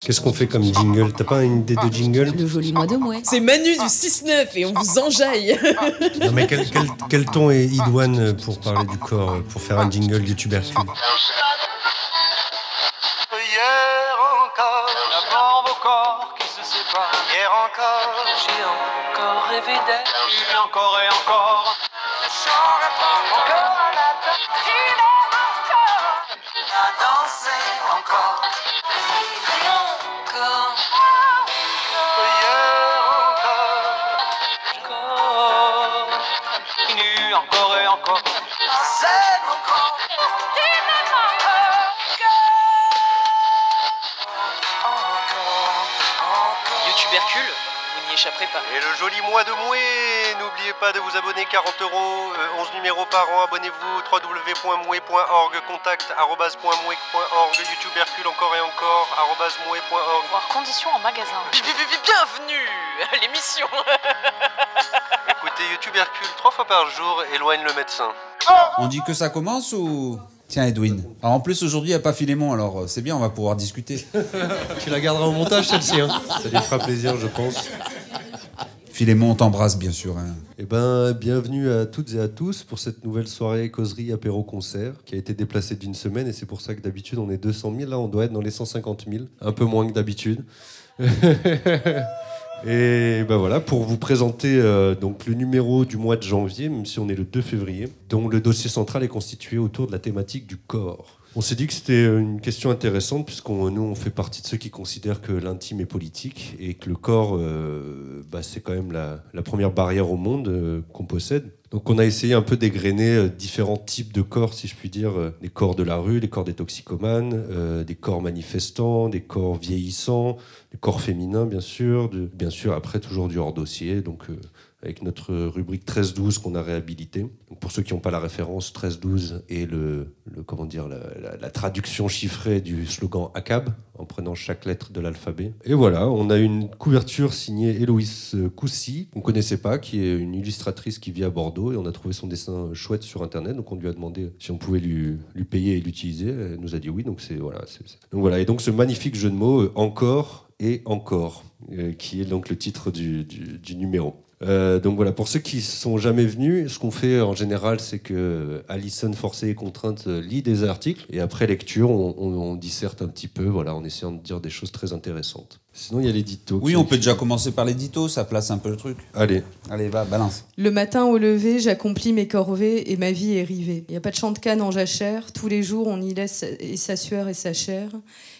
Qu'est-ce qu'on fait comme jingle T'as pas une idée de jingle Le joli mois de mouet. C'est Manu du 6-9 et on vous enjaille. Non mais quel, quel- quel ton est idoine pour parler du corps, pour faire un jingle du tubercule Hier encore, avant vos corps qui se séparent. Hier encore, j'ai encore rêvé d'elle. Et encore et encore. J'aurais pas encore à la danser encore. À danser. Encore. Et le joli mois de mouet N'oubliez pas de vous abonner, 40 euros, euh, 11 numéros par an, abonnez-vous, www.mouet.org, contact arobase point mouet.org, YouTube Hercule encore et encore, mouet.org. Voir conditions en magasin. Bi- bi- bi- Bienvenue à l'émission. Écoutez YouTube Hercule trois fois par jour, éloigne le médecin. On dit que ça commence ou? Tiens Edwin. Alors en plus aujourd'hui il n'y a pas Philémon alors euh, c'est bien on va pouvoir discuter. Tu la garderas au montage celle-ci, hein Ça lui fera plaisir je pense. Philémon on t'embrasse bien sûr. hein. Eh ben, bienvenue à toutes et à tous pour cette nouvelle soirée causerie apéro concert qui a été déplacée d'une semaine et c'est pour ça que d'habitude on est 200 000. Là, on doit être dans les 150 000, un peu moins que d'habitude. et ben voilà, pour vous présenter euh, donc le numéro du mois de janvier, même si on est le 2 février, dont le dossier central est constitué autour de la thématique du corps. On s'est dit que c'était une question intéressante puisqu'on nous on fait partie de ceux qui considèrent que l'intime est politique et que le corps euh, bah, c'est quand même la, première barrière au monde euh, qu'on possède. Donc on a essayé un peu d'égrener euh, différents types de corps, si je puis dire, euh, des corps de la rue, des corps des toxicomanes, euh, des corps manifestants, des corps vieillissants, des corps féminins bien sûr, bien sûr après toujours du hors dossier, donc euh, avec notre rubrique 13-12 qu'on a réhabilité. Donc pour ceux qui n'ont pas la référence, 13-12 est le, comment dire, la, traduction chiffrée du slogan ACAB, en prenant chaque lettre de l'alphabet. Et voilà, on a une couverture signée Héloïse Coussy, qu'on ne connaissait pas, qui est une illustratrice qui vit à Bordeaux, et on a trouvé son dessin chouette sur Internet, donc on lui a demandé si on pouvait lui, payer et l'utiliser. Elle nous a dit oui, donc c'est voilà. voilà, et donc ce magnifique jeu de mots, euh, encore et encore, euh, qui est donc le titre du numéro. Euh, donc voilà, pour ceux qui sont jamais venus, ce qu'on fait en général, c'est que Alison, forcée et contrainte, lit des articles et après lecture, on, on- on disserte un petit peu, voilà, en essayant de dire des choses très intéressantes. Sinon, il y a l'édito. Oui on peut déjà commencer par l'édito ça place un peu le truc. Allez, Allez va balance. Le matin au lever, j'accomplis mes corvées et ma vie est rivée. Il n'y a pas de champ de canne en jachère, tous les jours on y laisse et sa sueur et sa chair,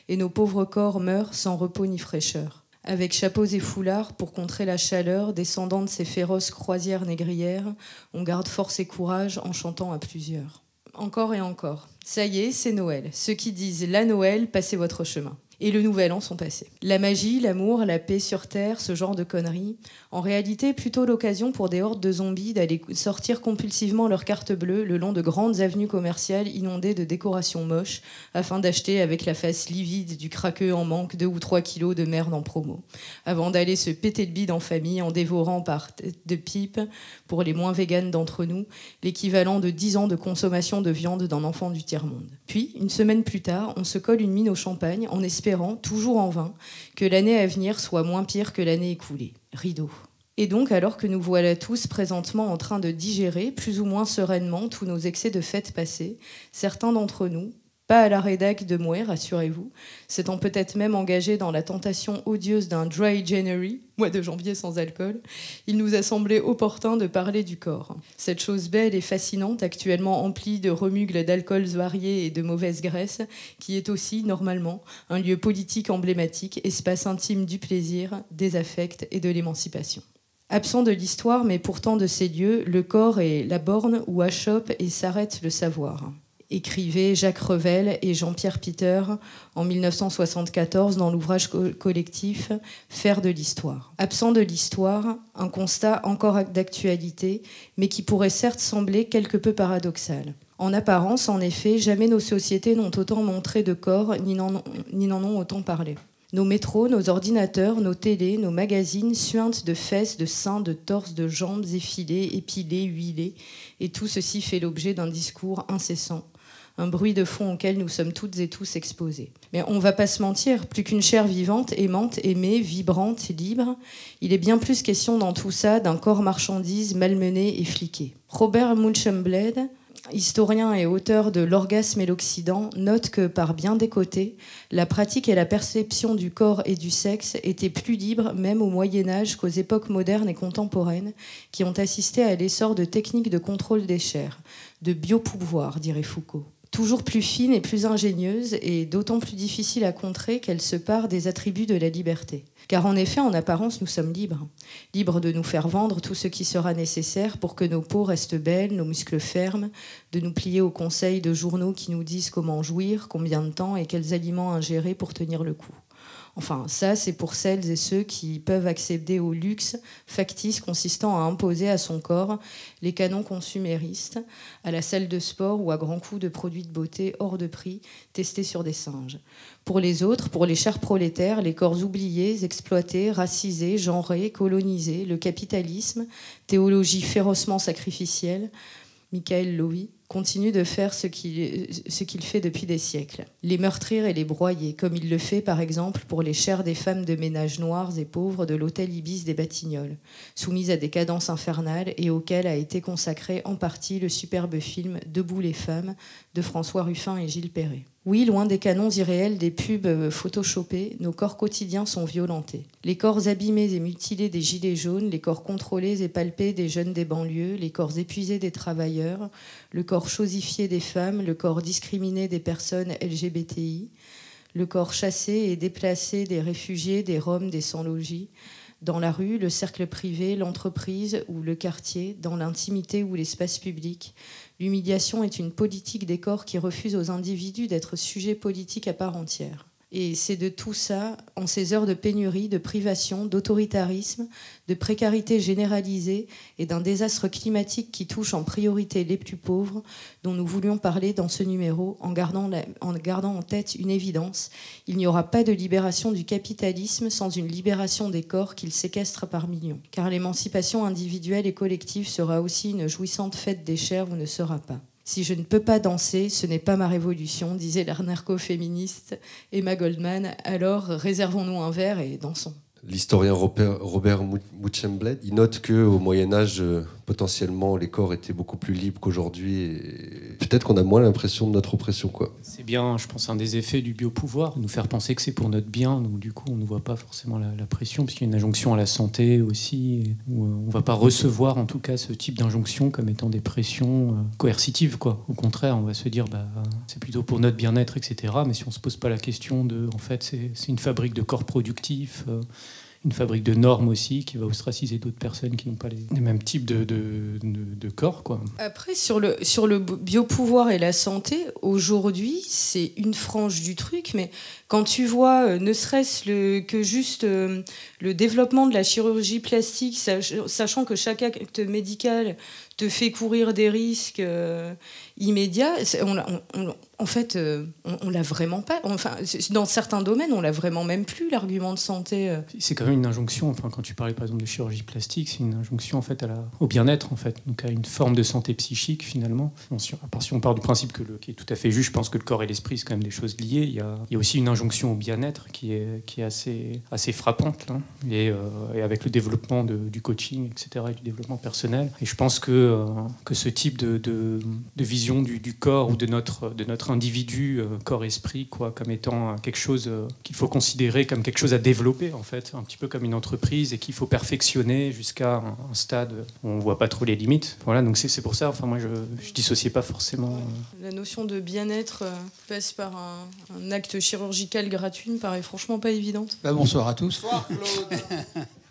et nos pauvres corps meurent sans repos ni fraîcheur. Avec chapeaux et foulards pour contrer la chaleur, descendant de ces féroces croisières négrières, on garde force et courage en chantant à plusieurs. Encore et encore. Ça y est, c'est Noël. Ceux qui disent la Noël, passez votre chemin. Et le nouvel an sont passés. La magie, l'amour, la paix sur terre, ce genre de conneries, en réalité, plutôt l'occasion pour des hordes de zombies d'aller sortir compulsivement leurs cartes bleues le long de grandes avenues commerciales inondées de décorations moches, afin d'acheter avec la face livide du craqueux en manque deux ou trois kilos de merde en promo, avant d'aller se péter le bide en famille en dévorant par tête de pipe, pour les moins véganes d'entre nous, l'équivalent de 10 ans de consommation de viande d'un enfant du tiers-monde. Puis, une semaine plus tard, on se colle une mine au champagne en espérant, toujours en vain, que l'année à venir soit moins pire que l'année écoulée. Rideau. Et donc, alors que nous voilà tous présentement en train de digérer, plus ou moins sereinement, tous nos excès de fêtes passées, certains d'entre nous, pas à la rédac de Mouer, rassurez-vous, s'étant peut-être même engagés dans la tentation odieuse d'un dry January, mois de janvier sans alcool, il nous a semblé opportun de parler du corps. Cette chose belle et fascinante, actuellement emplie de remugles d'alcools variés et de mauvaises graisses, qui est aussi, normalement, un lieu politique emblématique, espace intime du plaisir, des affects et de l'émancipation. Absent de l'histoire, mais pourtant de ces lieux, le corps est la borne où achoppe et s'arrête le savoir. Écrivaient Jacques Revel et Jean-Pierre Peter en 1974 dans l'ouvrage co- collectif Faire de l'histoire. Absent de l'histoire, un constat encore d'actualité, mais qui pourrait certes sembler quelque peu paradoxal. En apparence, en effet, jamais nos sociétés n'ont autant montré de corps ni n'en ont autant parlé. Nos métros, nos ordinateurs, nos télés, nos magazines suintent de fesses, de seins, de torses, de jambes effilées, épilées, huilées, et tout ceci fait l'objet d'un discours incessant, un bruit de fond auquel nous sommes toutes et tous exposés. Mais on va pas se mentir, plus qu'une chair vivante, aimante, aimée, vibrante, libre, il est bien plus question dans tout ça d'un corps marchandise malmené et fliqué. Robert Munchembled, historien et auteur de L'orgasme et l'Occident, note que par bien des côtés, la pratique et la perception du corps et du sexe étaient plus libres même au Moyen Âge qu'aux époques modernes et contemporaines qui ont assisté à l'essor de techniques de contrôle des chairs, de biopouvoir, dirait Foucault toujours plus fine et plus ingénieuse, et d'autant plus difficile à contrer qu'elle se part des attributs de la liberté. Car en effet, en apparence, nous sommes libres. Libres de nous faire vendre tout ce qui sera nécessaire pour que nos peaux restent belles, nos muscles fermes, de nous plier aux conseils de journaux qui nous disent comment jouir, combien de temps et quels aliments ingérer pour tenir le coup. Enfin, ça, c'est pour celles et ceux qui peuvent accéder au luxe factice consistant à imposer à son corps les canons consuméristes, à la salle de sport ou à grands coups de produits de beauté hors de prix testés sur des singes. Pour les autres, pour les chers prolétaires, les corps oubliés, exploités, racisés, genrés, colonisés, le capitalisme, théologie férocement sacrificielle, Michael Lowy, continue de faire ce qu'il fait depuis des siècles. Les meurtrir et les broyer, comme il le fait par exemple pour les chairs des femmes de ménage noires et pauvres de l'hôtel Ibis des Batignolles, soumises à des cadences infernales et auxquelles a été consacré en partie le superbe film Debout les femmes de François Ruffin et Gilles Perret. Oui, loin des canons irréels des pubs photoshopés, nos corps quotidiens sont violentés. Les corps abîmés et mutilés des gilets jaunes, les corps contrôlés et palpés des jeunes des banlieues, les corps épuisés des travailleurs, le corps chosifié des femmes, le corps discriminé des personnes LGBTI, le corps chassé et déplacé des réfugiés, des Roms, des sans-logis, dans la rue, le cercle privé, l'entreprise ou le quartier, dans l'intimité ou l'espace public. L'humiliation est une politique des corps qui refuse aux individus d'être sujets politiques à part entière. Et c'est de tout ça, en ces heures de pénurie, de privation, d'autoritarisme, de précarité généralisée et d'un désastre climatique qui touche en priorité les plus pauvres, dont nous voulions parler dans ce numéro en gardant, en tête une évidence. Il n'y aura pas de libération du capitalisme sans une libération des corps qu'il séquestre par millions. Car l'émancipation individuelle et collective sera aussi une jouissante fête des chairs ou ne sera pas. Si je ne peux pas danser, ce n'est pas ma révolution, disait l'anarcho-féministe Emma Goldman. Alors réservons-nous un verre et dansons. L'historien Robert, Muchembled, il note qu'au Moyen Âge, euh, potentiellement, les corps étaient beaucoup plus libres qu'aujourd'hui. Peut-être qu'on a moins l'impression de notre oppression. quoi. C'est bien, je pense, un des effets du biopouvoir, nous faire penser que c'est pour notre bien. Donc, du coup, on ne voit pas forcément la, pression, puisqu'il y a une injonction à la santé aussi, euh, on ne va pas recevoir, en tout cas, ce type d'injonction comme étant des pressions euh, coercitives. Quoi. Au contraire, on va se dire, bah, c'est plutôt pour notre bien-être, etc. Mais si on ne se pose pas la question de, en fait, c'est une fabrique de corps productifs. Une fabrique de normes aussi qui va ostraciser d'autres personnes qui n'ont pas les, mêmes types de, de- corps. Quoi. Après, sur le, sur le biopouvoir et la santé, aujourd'hui, c'est une frange du truc, mais quand tu vois, euh, ne serait-ce que juste euh, le développement de la chirurgie plastique, sach- sachant que chaque acte médical te fait courir des risques euh, immédiats, en fait, euh, on, l'a vraiment pas. Enfin, dans certains domaines, on l'a vraiment même plus, l'argument de santé. euh. C'est quand même une injonction, enfin, quand tu parlais par exemple de chirurgie plastique, c'est une injonction en fait au bien-être, en fait, donc à une forme de santé psychique finalement. Bon, si- à part si on part du principe que le, qui est tout à fait juste, je pense que le corps et l'esprit, c'est quand même des choses liées. Il y a, aussi une injonction au bien-être qui est, qui est assez, assez frappante, là. Et, avec le développement du coaching, etc., et du développement personnel. Et je pense que, euh, que ce type de, de, de vision du, du corps ou de notre, de notre individu, euh, corps-esprit, quoi, comme étant euh, quelque chose qu'il faut considérer comme quelque chose à développer, en fait, un petit peu comme une entreprise et qu'il faut perfectionner jusqu'à un, un stade où on voit pas trop les limites. Voilà, donc c'est c'est pour ça, enfin, moi, je, je dissociais pas forcément. La notion de bien-être passe par un, un acte chirurgical gratuit me paraît franchement pas évidente. Bah, bonsoir à tous.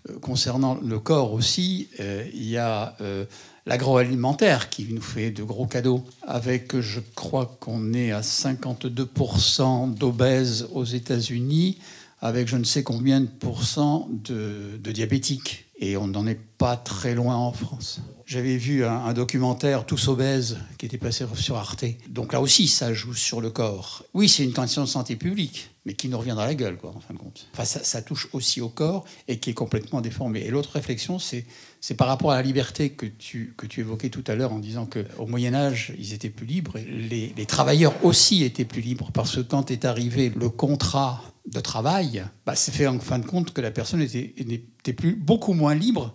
Euh, Concernant le corps aussi, euh, il y a euh, l'agroalimentaire qui nous fait de gros cadeaux. Avec, je crois qu'on est à 52% d'obèses aux États-Unis, avec je ne sais combien de pourcents de, diabétiques. Et on n'en est pas très loin en France. J'avais vu un, documentaire Tous obèses qui était passé sur Arte. Donc là aussi, ça joue sur le corps. Oui, c'est une question de santé publique, mais qui nous revient dans la gueule, quoi, en fin de compte. Enfin, ça, ça touche aussi au corps et qui est complètement déformé. Et l'autre réflexion, c'est c'est par rapport à la liberté que tu, que tu évoquais tout à l'heure en disant qu'au Moyen Âge, ils étaient plus libres. Et les, travailleurs aussi étaient plus libres parce que quand est arrivé le contrat de travail, bah, c'est fait en fin de compte que la personne était, plus, beaucoup moins libre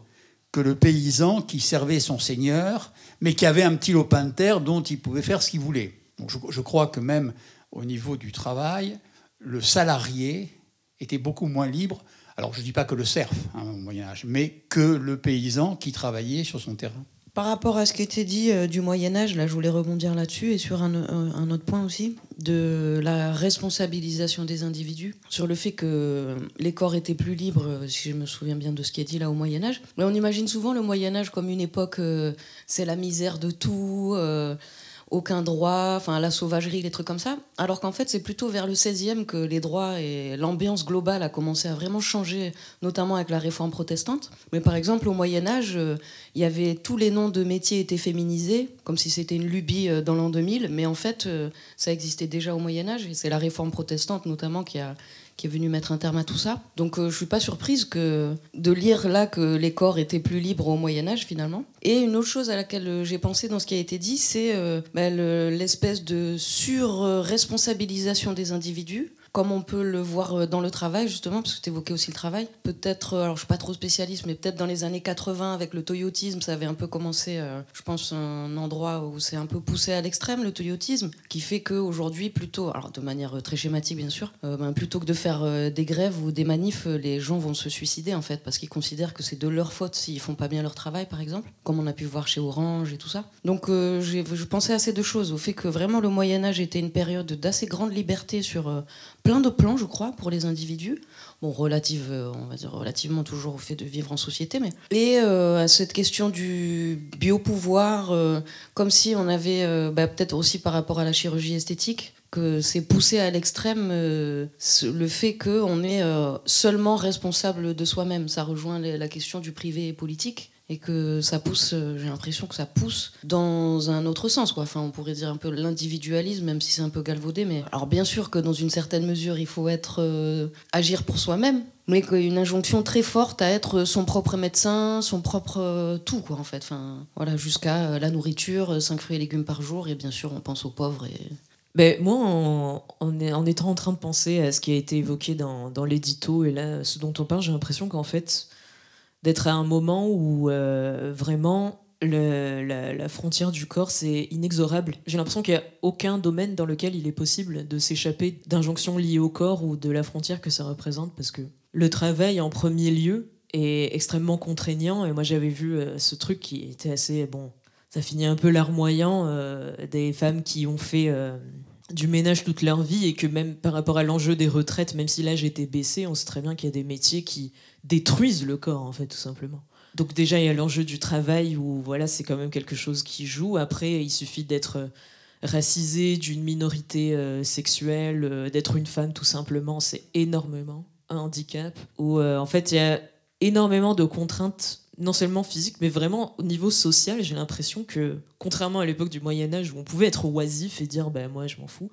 que le paysan qui servait son seigneur, mais qui avait un petit lopin de terre dont il pouvait faire ce qu'il voulait. Donc je crois que même au niveau du travail, le salarié était beaucoup moins libre alors je ne dis pas que le serf hein, au Moyen Âge, mais que le paysan qui travaillait sur son terrain. Par rapport à ce qui était dit euh, du Moyen Âge, là je voulais rebondir là-dessus et sur un, un- autre point aussi, de la responsabilisation des individus, sur le fait que les corps étaient plus libres, euh, si je me souviens bien de ce qui est dit là au Moyen Âge. Mais on imagine souvent le Moyen Âge comme une époque, euh, c'est la misère de tout. euh, aucun droit, enfin la sauvagerie, les trucs comme ça. Alors qu'en fait, c'est plutôt vers le 16e que les droits et l'ambiance globale a commencé à vraiment changer, notamment avec la réforme protestante. Mais par exemple, au Moyen Âge, euh, il y avait tous les noms de métiers étaient féminisés, comme si c'était une lubie euh, dans l'an 2000. Mais en fait, euh, ça existait déjà au Moyen Âge et c'est la réforme protestante notamment qui a qui est venue mettre un terme à tout ça. Donc euh, je suis pas surprise que de lire là que les corps étaient plus libres au Moyen Âge finalement. Et une autre chose à laquelle euh, j'ai pensé dans ce qui a été dit, c'est euh, bah, le- l'espèce de sur-responsabilisation des individus comme on peut le voir euh, dans le travail, justement, parce que tu évoquais aussi le travail. Peut-être, euh, alors je suis pas trop spécialiste, mais peut-être dans les années 80, avec le toyotisme, ça avait un peu commencé, euh, je pense, un endroit où c'est un peu poussé à l'extrême, le toyotisme, qui fait qu'aujourd'hui, plutôt, alors de manière très schématique, bien sûr, ben, plutôt que de faire des grèves ou des manifs, les gens vont se suicider, en fait, parce qu'ils considèrent que c'est de leur faute s'ils font pas bien leur travail, par exemple, comme on a pu voir chez Orange et tout ça. Donc, je pensais à ces deux choses, au fait que vraiment le Moyen-Âge était une période d'assez grande liberté sur plein de plans, je crois, pour les individus. Bon, relative, euh, on va dire relativement toujours au fait de vivre en société, mais et euh, à cette question du biopouvoir, euh, comme si on avait, bah, peut-être aussi par rapport à la chirurgie esthétique, que c'est poussé à l'extrême le fait qu'on est seulement responsable de soi-même. Ça rejoint la question du privé et politique et que ça pousse, euh, j'ai l'impression que ça pousse dans un autre sens. Enfin, on pourrait dire un peu l'individualisme, même si c'est un peu galvaudé. Mais alors, bien sûr que dans une certaine mesure, il faut être euh, agir pour soi-même, mais qu'il y a une injonction très forte à être son propre médecin, son propre euh, tout, en fait. Voilà, jusqu'à la nourriture, 5 fruits et légumes par jour, et bien sûr, on pense aux pauvres et Ben, moi, en, étant en train de penser à ce qui a été évoqué dans l'édito et là, ce dont on parle, j'ai l'impression qu'en fait, d'être à un moment où euh, vraiment la, frontière du corps, c'est inexorable. J'ai l'impression qu'il n'y a aucun domaine dans lequel il est possible de s'échapper d'injonctions liées au corps ou de la frontière que ça représente parce que le travail, en premier lieu, est extrêmement contraignant. Et moi, j'avais vu euh, ce truc qui était assez. Bon, ça finit un peu larmoyant euh, des femmes qui ont fait du ménage toute leur vie et que même par rapport à l'enjeu des retraites, même si l'âge était baissé, on sait très bien qu'il y a des métiers qui détruisent le corps, en fait, tout simplement. Donc déjà, il y a l'enjeu du travail où voilà, c'est quand même quelque chose qui joue. Après, il suffit d'être euh, racisé, d'une minorité euh, sexuelle, euh, d'être une femme tout simplement, c'est énormément un handicap. Où en fait, il y a énormément de contraintes, non seulement physiques, mais vraiment au niveau social. J'ai l'impression que, contrairement à l'époque du Moyen Âge où on pouvait être oisif et dire, ben moi je m'en fous,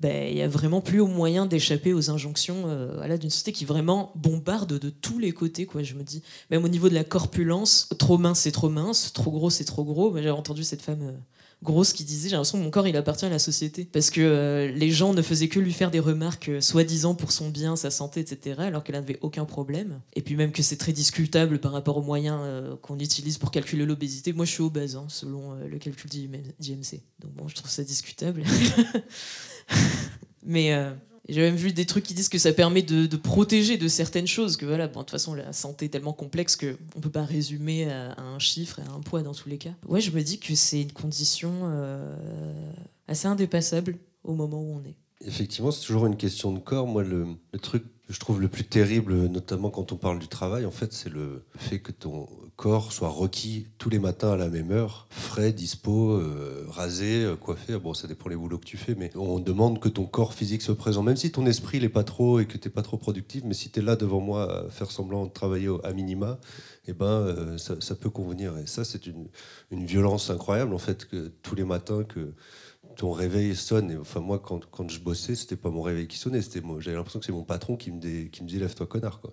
ben, il y a vraiment plus au moyen d'échapper aux injonctions euh, voilà, d'une société qui vraiment bombarde de tous les côtés. Quoi. Je me dis, même au niveau de la corpulence, trop mince c'est trop mince, trop gros c'est trop gros. Ben, J'avais entendu cette femme euh, grosse qui disait, j'ai l'impression que mon corps il appartient à la société. Parce que euh, les gens ne faisaient que lui faire des remarques euh, soi-disant pour son bien, sa santé, etc. Alors qu'elle n'avait aucun problème. Et puis même que c'est très discutable par rapport aux moyens qu'on utilise pour calculer l'obésité. Moi je suis obèse, hein, selon le calcul d'IM- d'IMC. Donc bon, je trouve ça discutable. Mais euh, j'ai même vu des trucs qui disent que ça permet de, protéger de certaines choses. Que voilà, bon, de toute façon, la santé est tellement complexe qu'on ne peut pas résumer à, à un chiffre et à un poids dans tous les cas. Ouais, je me dis que c'est une condition euh, assez indépassable au moment où on est. Effectivement, c'est toujours une question de corps. Moi, le, truc que je trouve le plus terrible, notamment quand on parle du travail, en fait, c'est le fait que ton corps soit requis tous les matins à la même heure, frais, dispo, euh, rasé, euh, coiffé. Bon, ça dépend les boulots que tu fais, mais on demande que ton corps physique soit présent, même si ton esprit n'est pas trop et que tu n'es pas trop productif. Mais si tu es là devant moi à faire semblant de travailler à minima, eh ben, euh, ça, ça peut convenir. Et ça, c'est une, une violence incroyable, en fait, que tous les matins que ton réveil sonne. Et, enfin, moi, quand, quand je bossais, c'était pas mon réveil qui sonnait, c'était. J'avais l'impression que c'est mon patron qui me, dé- qui me disait lève-toi, connard. Quoi.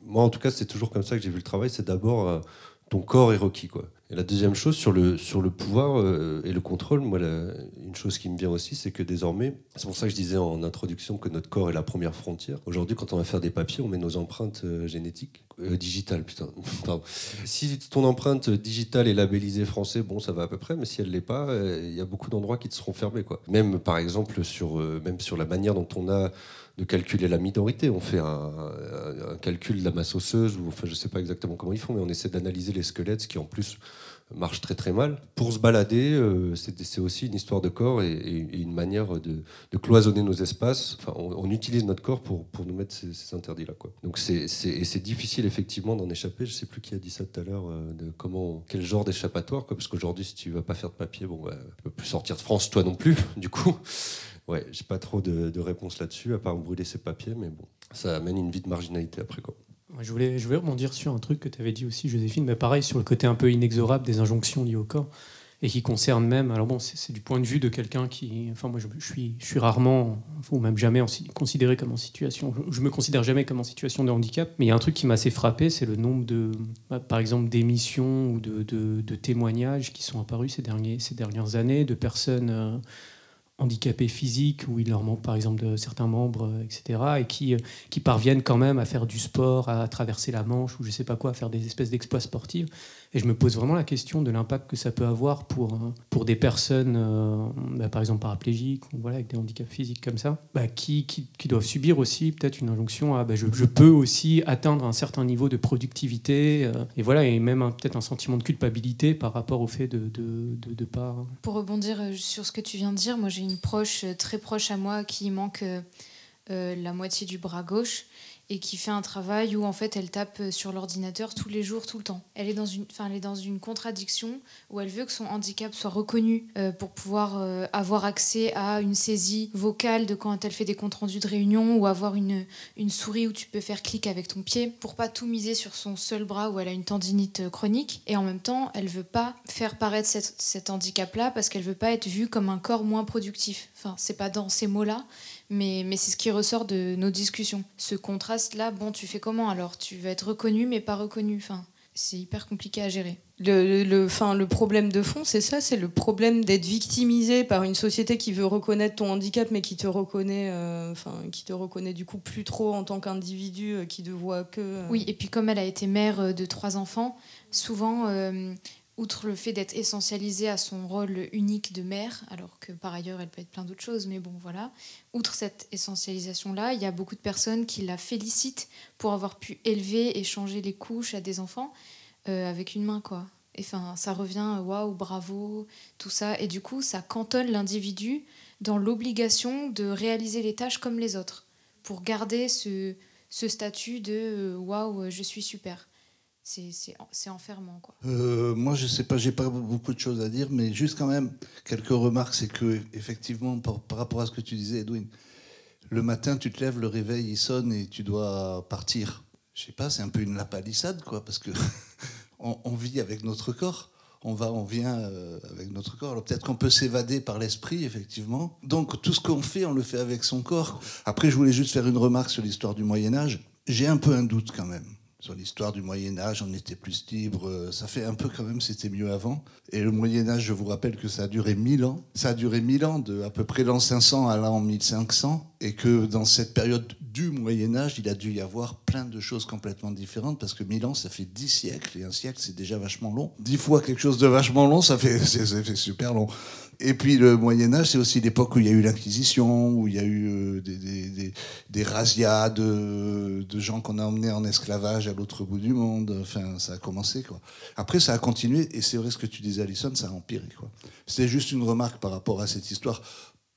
Moi, en tout cas, c'est toujours comme ça que j'ai vu le travail. C'est d'abord euh, ton corps est requis. Quoi. Et la deuxième chose, sur le, sur le pouvoir euh, et le contrôle, moi, une chose qui me vient aussi, c'est que désormais, c'est pour ça que je disais en introduction que notre corps est la première frontière. Aujourd'hui, quand on va faire des papiers, on met nos empreintes euh, génétiques, euh, digitales, putain. Pardon. Si ton empreinte digitale est labellisée français, bon, ça va à peu près, mais si elle l'est pas, il y a beaucoup d'endroits qui te seront fermés. Quoi. Même, par exemple, sur, même sur la manière dont on a de calculer la minorité. On fait un, calcul de la masse osseuse, ou enfin, je sais pas exactement comment ils font, mais on essaie d'analyser les squelettes, ce qui en plus marche très très mal. Pour se balader, euh, c'est aussi une histoire de corps et, une manière de, cloisonner nos espaces. Enfin, on, utilise notre corps pour, pour nous mettre ces, interdits-là. Donc c'est difficile effectivement d'en échapper. Je sais plus qui a dit ça tout à l'heure, euh, de comment, quel genre d'échappatoire. Parce qu'aujourd'hui, si tu vas pas faire de papier, bon, bah, peux plus sortir de France, toi non plus, du coup. Ouais, j'ai pas trop de, de réponses là-dessus, à part brûler ses papiers, mais bon, ça amène une vie de marginalité après. Quoi. Je voulais, je voulais rebondir sur un truc que tu avais dit aussi, Joséphine, mais pareil, sur le côté un peu inexorable des injonctions liées au corps, et qui concerne même, alors bon, c'est du point de vue de quelqu'un qui, enfin moi je, suis, je suis rarement, ou même jamais considéré comme en situation, je, je me considère jamais comme en situation de handicap, mais il y a un truc qui m'a assez frappé, c'est le nombre de, bah, par exemple, d'émissions ou de, de- de témoignages qui sont apparus ces, derniers, ces dernières années de personnes... euh, handicapés physiques, où il leur manque par exemple de certains membres, euh, etc., et qui, euh, qui parviennent quand même à faire du sport, à traverser la Manche, ou je sais pas quoi, à faire des espèces d'exploits sportifs. Et je me pose vraiment la question de l'impact que ça peut avoir pour, euh, pour des personnes, euh, bah, par exemple paraplégiques, voilà, avec des handicaps physiques comme ça, bah, qui, qui, doivent subir aussi peut-être une injonction à bah, je, peux aussi atteindre un certain niveau de productivité, euh, et voilà, et même peut-être un sentiment de culpabilité par rapport au fait de ne de, pas. Pour rebondir sur ce que tu viens de dire, moi j'ai une proche très proche à moi qui manque la moitié du bras gauche et qui fait un travail où en fait elle tape euh, sur l'ordinateur tous les jours, tout le temps. Elle est dans une, elle est dans une contradiction où elle veut que son handicap soit reconnu euh, pour pouvoir euh, avoir accès à une saisie vocale de quand elle fait des comptes rendus de réunion ou avoir une, une souris où tu peux faire clic avec ton pied pour pas tout miser sur son seul bras où elle a une tendinite chronique. Et en même temps elle veut pas faire paraître cet handicap là parce qu'elle veut pas être vue comme un corps moins productif. Enfin c'est pas dans ces mots là mais, mais c'est ce qui ressort de nos discussions. Ce contraste là bon tu fais comment alors? Tu vas être reconnu mais pas reconnu. Enfin c'est hyper compliqué à gérer. Le, le, enfin, le problème de fond, c'est ça, c'est le problème d'être victimisé par une société qui veut reconnaître ton handicap, mais qui te reconnaît, euh, qui te reconnaît du coup plus trop en tant qu'individu, euh, qui te voit que. euh, Oui, et puis comme elle a été mère de trois enfants, souvent, outre le fait d'être essentialisée à son rôle unique de mère, alors que par ailleurs elle peut être plein d'autres choses, mais bon voilà, outre cette essentialisation-là, il y a beaucoup de personnes qui la félicitent pour avoir pu élever et changer les couches à des enfants euh, avec une main, quoi. Et Enfin, ça revient, euh, waouh, bravo, tout ça. Et du coup, ça cantonne l'individu dans l'obligation de réaliser les tâches comme les autres, pour garder ce, ce statut de euh, waouh, je suis super. C'est enfermant, quoi. Euh, moi, je sais pas, j'ai pas beaucoup de choses à dire, mais juste quand même quelques remarques. C'est que effectivement, par, rapport à ce que tu disais, Edwin, le matin, tu te lèves, le réveil il sonne et tu dois partir. Je sais pas, c'est un peu une lapalissade, quoi, parce que on vit avec notre corps. On va, on vient euh, avec notre corps. Alors peut-être qu'on peut s'évader par l'esprit, effectivement. Donc tout ce qu'on fait, on le fait avec son corps. Après, je voulais juste faire une remarque sur l'histoire du Moyen Âge. J'ai un peu un doute quand même sur l'histoire du Moyen Âge, on était plus libre, euh, ça fait un peu quand même, c'était mieux avant. Et le Moyen Âge, je vous rappelle que ça a duré 1000 ans. Ça a duré 1000 ans, de à peu près l'an 500 à l'an 1500, et que dans cette période du Moyen Âge, il a dû y avoir plein de choses complètement différentes, parce que 1000 ans, ça fait 10 siècles, et un siècle, c'est déjà vachement long. 10 fois quelque chose de vachement long, ça fait, super long. Et puis le Moyen Âge, c'est aussi l'époque où il y a eu l'Inquisition, où il y a eu euh, des, des, razzias de, gens qu'on a emmenés en esclavage à l'autre bout du monde. Enfin, ça a commencé quoi. Après, ça a continué, et c'est vrai ce que tu disais, Alison, ça a empiré. C'était juste une remarque par rapport à cette histoire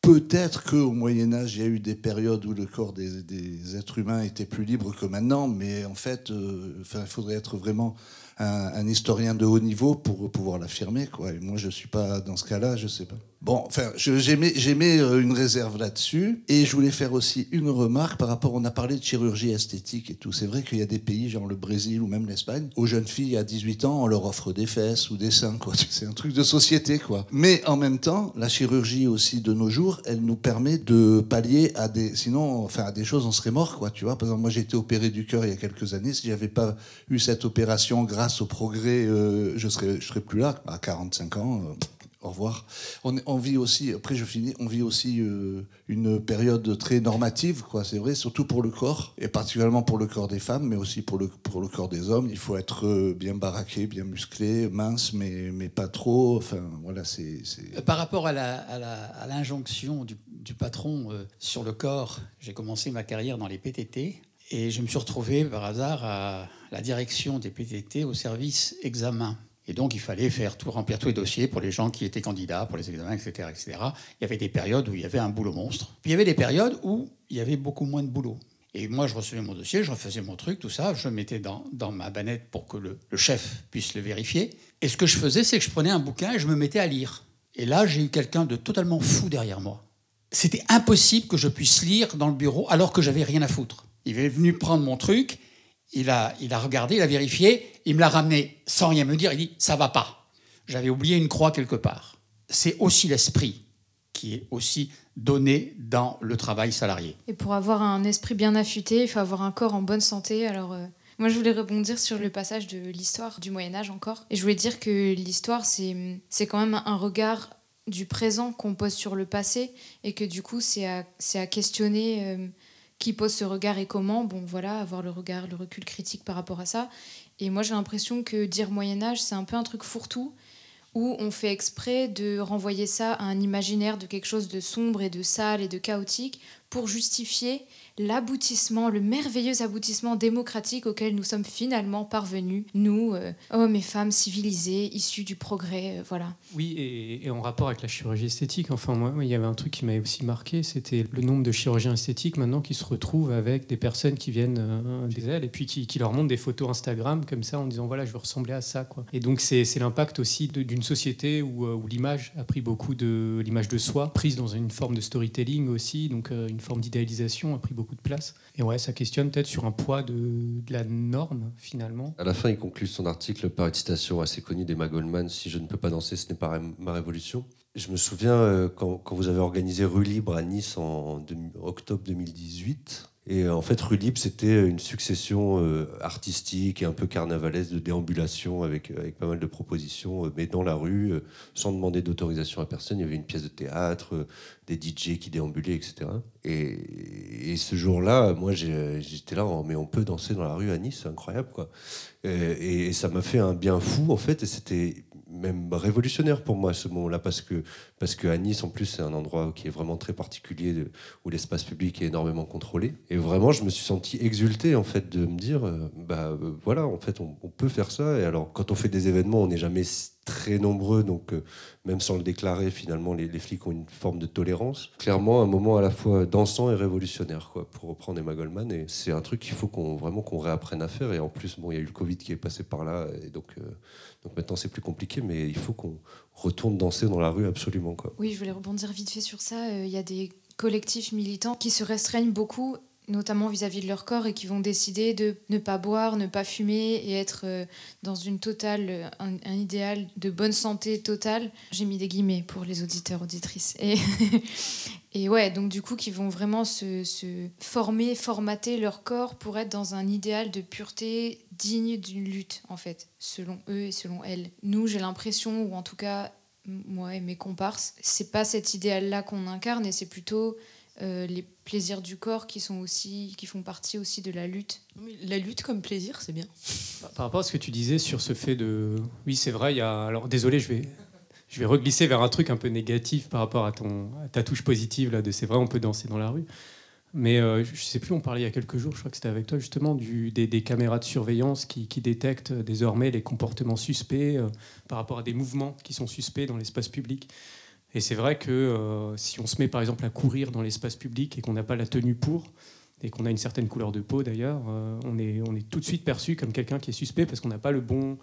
Peut-être qu'au Moyen Âge, il y a eu des périodes où le corps des, êtres humains était plus libre que maintenant, mais en fait, euh, il faudrait être vraiment un, historien de haut niveau pour pouvoir l'affirmer. Moi, je suis pas dans ce cas-là, je sais pas. Bon, enfin, j'aimais, euh, une réserve là-dessus, et je voulais faire aussi une remarque par rapport. On a parlé de chirurgie esthétique et tout. C'est vrai qu'il y a des pays, genre le Brésil ou même l'Espagne, aux jeunes filles à 18 ans, on leur offre des fesses ou des seins, quoi. C'est un truc de société, quoi. Mais en même temps, la chirurgie aussi de nos jours, elle nous permet de pallier à des, sinon, enfin, à des choses, on serait mort, quoi. Tu vois, par exemple, moi, j'ai été opéré du cœur il y a quelques années. Si j'avais pas eu cette opération, grâce au progrès, euh, je serais, je serais plus là. À 45 ans. euh, au revoir. On, vit aussi, après je finis, on vit aussi euh, une période très normative, quoi. C'est vrai, surtout pour le corps, et particulièrement pour le corps des femmes, mais aussi pour le, pour le corps des hommes. Il faut être euh, bien baraqué, bien musclé, mince, mais, mais pas trop. Enfin, voilà, c'est. Euh, Par rapport à à la- à l'injonction du, patron sur le corps, j'ai commencé ma carrière dans les PTT et je me suis retrouvé par hasard à la direction des PTT au service examen. Et donc, il fallait faire tout, remplir tous les dossiers pour les gens qui étaient candidats, pour les examens, etc., etc. Il y avait des périodes où il y avait un boulot monstre. Puis il y avait des périodes où il y avait beaucoup moins de boulot. Et moi, je recevais mon dossier, je refaisais mon truc, tout ça, je le mettais dans, ma banette pour que le, le chef puisse le vérifier. Et ce que je faisais, c'est que je prenais un bouquin et je me mettais à lire. Et là, j'ai eu quelqu'un de totalement fou derrière moi. C'était impossible que je puisse lire dans le bureau alors que j'avais rien à foutre. Il est venu prendre mon truc, il a, il a regardé, il a vérifié, il me l'a ramené sans rien me dire, il dit ça va pas. J'avais oublié une croix quelque part. C'est aussi l'esprit qui est aussi donné dans le travail salarié. Et pour avoir un esprit bien affûté, il faut avoir un corps en bonne santé. Alors, euh, moi, je voulais rebondir sur le passage de l'histoire du Moyen Âge encore. Et je voulais dire que l'histoire, c'est c'est quand même un regard du présent qu'on pose sur le passé, et que du coup, c'est à, à questionner euh, qui pose ce regard et comment. Bon, voilà, avoir le regard, le recul critique par rapport à ça. Et moi, j'ai l'impression que dire Moyen Âge, c'est un peu un truc fourre-tout où on fait exprès de renvoyer ça à un imaginaire de quelque chose de sombre et de sale et de chaotique pour justifier l'aboutissement, le merveilleux aboutissement démocratique auquel nous sommes finalement parvenus, nous, euh, hommes et femmes civilisés, issus du progrès, euh, voilà. Oui, et, en rapport avec la chirurgie esthétique, enfin, moi, il y avait un truc qui m'avait aussi marqué, c'était le nombre de chirurgiens esthétiques maintenant qui se retrouvent avec des personnes qui viennent euh, des ailes et puis qui, leur montrent des photos Instagram comme ça en disant voilà, je veux ressembler à ça. Quoi. Et donc, c'est l'impact aussi d'une société où, euh, où l'image a pris beaucoup de l'image de soi, prise dans une forme de storytelling aussi, donc euh, une forme d'idéalisation a pris beaucoup de place. Et ouais, ça questionne peut-être sur un poids de, la norme finalement. À la fin, il conclut son article par une citation assez connue d'Emma Goldman Si je ne peux pas danser, ce n'est pas ma révolution. Je me souviens euh, quand, quand vous avez organisé Rue Libre à Nice en octobre 2018. Et euh, en fait, Rue Libre, c'était une succession euh, artistique et un peu carnavalesque de déambulation avec, euh, pas mal de propositions, euh, mais dans la rue, euh, sans demander d'autorisation à personne. Il y avait une pièce de théâtre, euh, des DJ qui déambulaient, etc. Et, ce jour-là, moi, j'étais là, mais on peut danser dans la rue à Nice, c'est incroyable, quoi. Et, et ça m'a fait un bien fou, en fait, et c'était même révolutionnaire pour moi ce moment-là, parce que, parce que à Nice, en plus, c'est un endroit qui est vraiment très particulier, où l'espace public est énormément contrôlé. Et vraiment, je me suis senti exulté, en fait, de me dire, euh, bah euh, voilà, en fait, on, peut faire ça. Et alors, quand on fait des événements, on n'est jamais très nombreux, donc euh, même sans le déclarer, finalement, les, les flics ont une forme de tolérance. Clairement, un moment à la fois dansant et révolutionnaire, quoi, pour reprendre Emma Goldman. Et c'est un truc qu'il faut qu'on vraiment qu'on réapprenne à faire. Et en plus, bon, il y a eu le Covid qui est passé par là, et donc, donc maintenant c'est plus compliqué, mais il faut qu'on retourne danser dans la rue absolument, quoi. Oui, je voulais rebondir vite fait sur ça. Euh, Il y a des collectifs militants qui se restreignent beaucoup, notamment vis-à-vis de leur corps, et qui vont décider de ne pas boire, ne pas fumer et être euh, dans une totale, euh, un, idéal de bonne santé totale. J'ai mis des guillemets pour les auditeurs, auditrices. Et, ouais, donc du coup, qui vont vraiment se former, formater leur corps pour être dans un idéal de pureté digne d'une lutte, en fait, selon eux et selon elles. Nous, j'ai l'impression, ou en tout cas moi et mes comparses, c'est pas cet idéal-là qu'on incarne, et c'est plutôt euh, les plaisirs du corps qui sont aussi, qui font partie aussi de la lutte. La lutte comme plaisir, c'est bien. Par rapport à ce que tu disais sur ce fait de. Oui, c'est vrai, il y a. Alors, désolé, je vais. Je vais reglisser vers un truc un peu négatif par rapport à, ton, à ta touche positive là, de c'est vrai, on peut danser dans la rue. Mais euh, je sais plus, on parlait il y a quelques jours, je crois que c'était avec toi justement, des, caméras de surveillance qui, détectent désormais les comportements suspects euh, par rapport à des mouvements qui sont suspects dans l'espace public. Et c'est vrai que euh, si on se met par exemple à courir dans l'espace public et qu'on n'a pas la tenue pour, et qu'on a une certaine couleur de peau d'ailleurs, euh, on est tout de suite perçu comme quelqu'un qui est suspect parce qu'on n'a pas le bon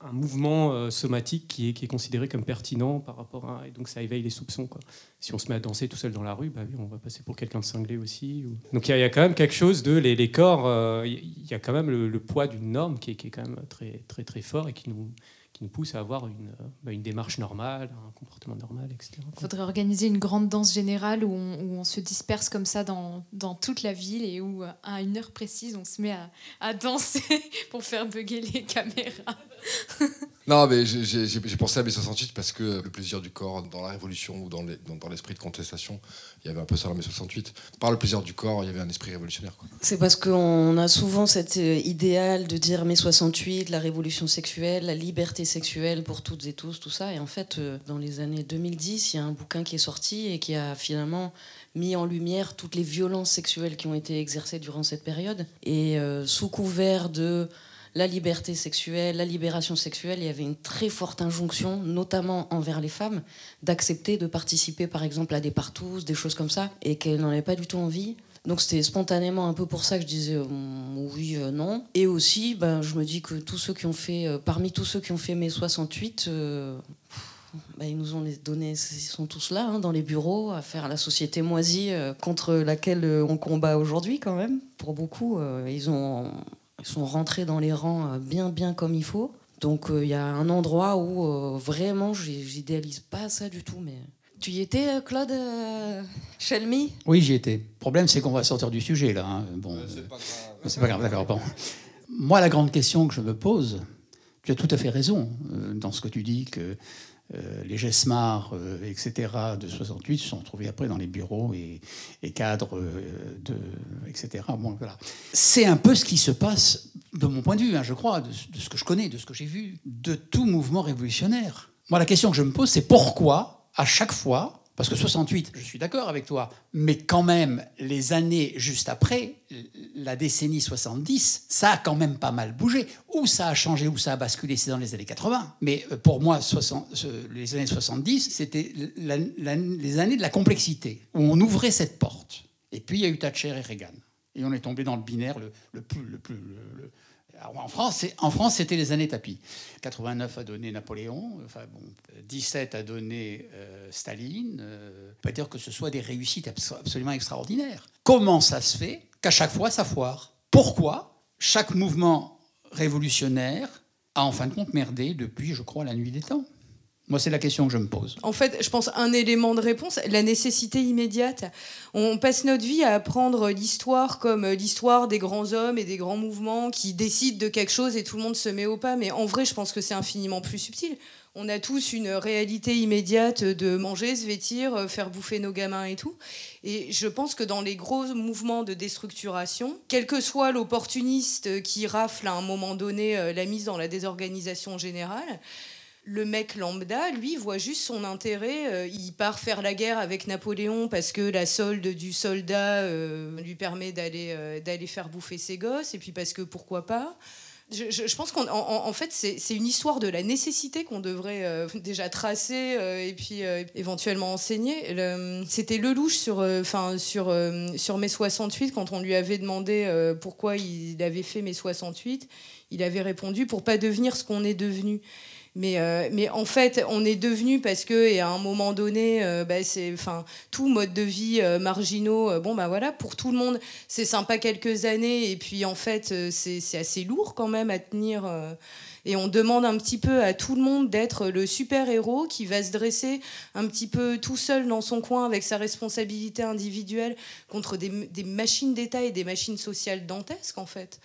un mouvement euh, somatique qui est, qui est considéré comme pertinent par rapport à... Et donc ça éveille les soupçons. Quoi. Si on se met à danser tout seul dans la rue, bah on va passer pour quelqu'un de cinglé aussi. ou- Donc il y, a- quand même quelque chose de... Les, corps, euh, il y a quand même le, le poids d'une norme qui est, qui est quand même très, très, très fort et qui nous, nous pousse à avoir une, euh, bah, une démarche normale, un comportement normal, etc. Il faudrait organiser une grande danse générale où on, où on se disperse comme ça dans, dans toute la ville et où, euh, à une heure précise, on se met à, à danser pour faire bugger les caméras. Non, mais j'ai- pensé à mai 68 parce que le plaisir du corps dans la Révolution ou dans les- dans- dans l'esprit de contestation, il y avait un peu ça dans mai 68. Par le plaisir du corps, il y avait un esprit révolutionnaire. C'est parce qu'on a souvent cet euh, idéal de dire mai 68, la révolution sexuelle, la liberté sexuelle pour toutes et tous, tout ça. Et en fait, euh, dans les années 2010, il y a un bouquin qui est sorti et qui a finalement mis en lumière toutes les violences sexuelles qui ont été exercées durant cette période. Et euh, sous couvert de la liberté sexuelle, la libération sexuelle, il y avait une très forte injonction, notamment envers les femmes, d'accepter de participer par exemple à des partous, des choses comme ça, et qu'elles n'en avaient pas du tout envie. Donc c'était spontanément un peu pour ça que je disais euh, oui, euh, non. Et aussi, ben, je me dis que tous ceux qui ont fait, euh, parmi tous ceux qui ont fait mai 68, euh, ben, ils nous ont donné, ils sont tous là hein, dans les bureaux à faire la société moisie contre laquelle on combat aujourd'hui quand même. Pour beaucoup, ils, ont, ils sont rentrés dans les rangs euh, bien, bien comme il faut. Donc euh, il y a un endroit où euh, vraiment, j'idéalise pas ça du tout. Mais tu y étais, Claude euh, Shelmy Oui, j'y étais. Le problème, c'est qu'on va sortir du sujet, là. hein. Bon, c'est pas grave, d'accord. Bon. Moi, la grande question que je me pose, tu as tout à fait raison euh, dans ce que tu dis, que euh, les Gesmar, euh, etc., de 68 se sont retrouvés après dans les bureaux et, cadres, euh, etc. Bon, voilà. C'est un peu ce qui se passe, de mon point de vue, hein, je crois, de ce que je connais, de ce que j'ai vu, de tout mouvement révolutionnaire. Moi, la question que je me pose, c'est pourquoi, à chaque fois, parce que 68, je suis d'accord avec toi, mais quand même, les années juste après, la décennie 70, ça a quand même pas mal bougé. Où ça a changé, où ça a basculé, c'est dans les années 80. Mais euh, pour moi, 60 ce- les années 70, c'était les années de la complexité, où on ouvrait cette porte. Et puis, il y a eu Thatcher et Reagan. Et on est tombé dans le binaire le, le plus... Le plus en France, c'était les années tapis. 89 a donné Napoléon, enfin bon, 17 a donné euh, Staline. Euh, peut dire que ce soit des réussites abso- absolument extraordinaires. Comment ça se fait qu'à chaque fois ça foire? Pourquoi chaque mouvement révolutionnaire a en fin de compte merdé depuis, je crois, la nuit des temps? Moi, c'est la question que je me pose. En fait, je pense un élément de réponse, la nécessité immédiate. On passe notre vie à apprendre l'histoire comme l'histoire des grands hommes et des grands mouvements qui décident de quelque chose et tout le monde se met au pas. Mais en vrai, je pense que c'est infiniment plus subtil. On a tous une réalité immédiate de manger, se vêtir, faire bouffer nos gamins et tout. Et je pense que dans les gros mouvements de déstructuration, quel que soit l'opportuniste qui rafle à un moment donné euh, la mise dans la désorganisation générale, le mec lambda, lui, voit juste son intérêt. euh, il part faire la guerre avec Napoléon parce que la solde du soldat euh, lui permet d'aller euh, d'aller faire bouffer ses gosses, et puis parce que pourquoi pas. Je, pense qu'en en, en fait, c'est une histoire de la nécessité qu'on devrait déjà tracer et puis éventuellement enseigner. Le- C'était Lelouch sur, enfin sur, sur mai 68, quand on lui avait demandé pourquoi il avait fait mai 68, il avait répondu pour pas devenir ce qu'on est devenu. Mais, euh, mais en fait, on est devenu parce que, et à un moment donné, euh, bah, c'est, enfin, tout mode de vie euh, marginaux, bon, bah voilà, pour tout le monde, c'est sympa quelques années, et puis en fait, c'est, assez lourd quand même à tenir. et on demande un petit peu à tout le monde d'être le super-héros qui va se dresser un petit peu tout seul dans son coin avec sa responsabilité individuelle contre des, des machines d'État et des machines sociales dantesques, en fait.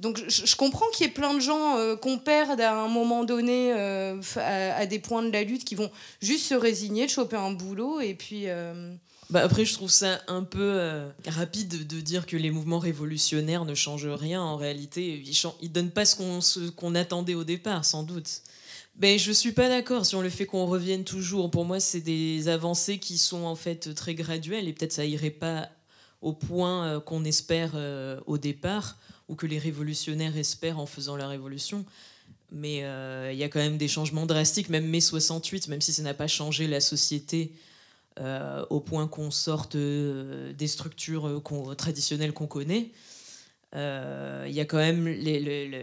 Donc je, comprends qu'il y ait plein de gens euh, qu'on perde à un moment donné euh, à, des points de la lutte qui vont juste se résigner, de choper un boulot et puis... euh, Bah après, je trouve ça un peu rapide de, dire que les mouvements révolutionnaires ne changent rien. En réalité, ils, ils donnent pas ce qu'on attendait au départ, sans doute. Mais je suis pas d'accord sur le fait qu'on revienne toujours. Pour moi, c'est des avancées qui sont en fait très graduelles et peut-être ça irait pas au point qu'on espère au départ ou que les révolutionnaires espèrent en faisant la révolution. mais euh, il y a quand même des changements drastiques. Même mai 68, même si ça n'a pas changé la société euh, au point qu'on sorte euh, des structures traditionnelles qu'on connaît, il y a quand même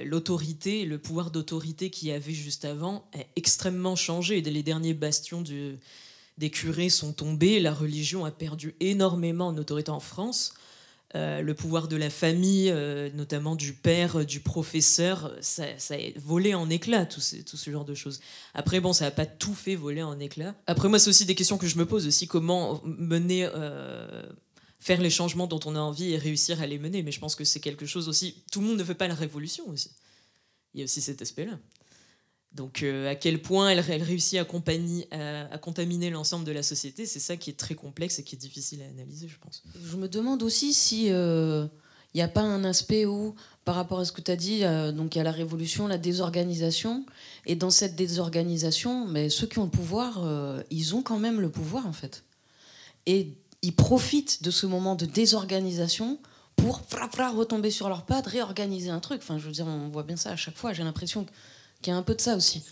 l'autorité, le pouvoir d'autorité qu'il y avait juste avant est extrêmement changé. Les derniers bastions des curés sont tombés, la religion a perdu énormément en autorité en France. Euh, le pouvoir de la famille, euh, notamment du père, euh, du professeur, ça, ça a volé en éclats, tout, ce- genre de choses. Après, bon, ça n'a pas tout fait voler en éclats. Après, moi, c'est aussi des questions que je me pose aussi. Comment mener, faire les changements dont on a envie et réussir à les mener Mais je pense que c'est quelque chose aussi. Tout le monde ne fait pas la révolution aussi. Il y a aussi cet aspect-là. Donc, euh, à quel point elle, réussit à, contaminer l'ensemble de la société, c'est ça qui est très complexe et qui est difficile à analyser, je pense. Je me demande aussi si il n'y a pas un aspect où, par rapport à ce que tu as dit, euh, il y a la révolution, la désorganisation, et dans cette désorganisation, mais ceux qui ont le pouvoir, euh, ils ont quand même le pouvoir en fait. Et ils profitent de ce moment de désorganisation pour fra, retomber sur leurs pattes, réorganiser un truc. Enfin, je veux dire, on voit bien ça à chaque fois. J'ai l'impression qu'il y a un peu de ça aussi.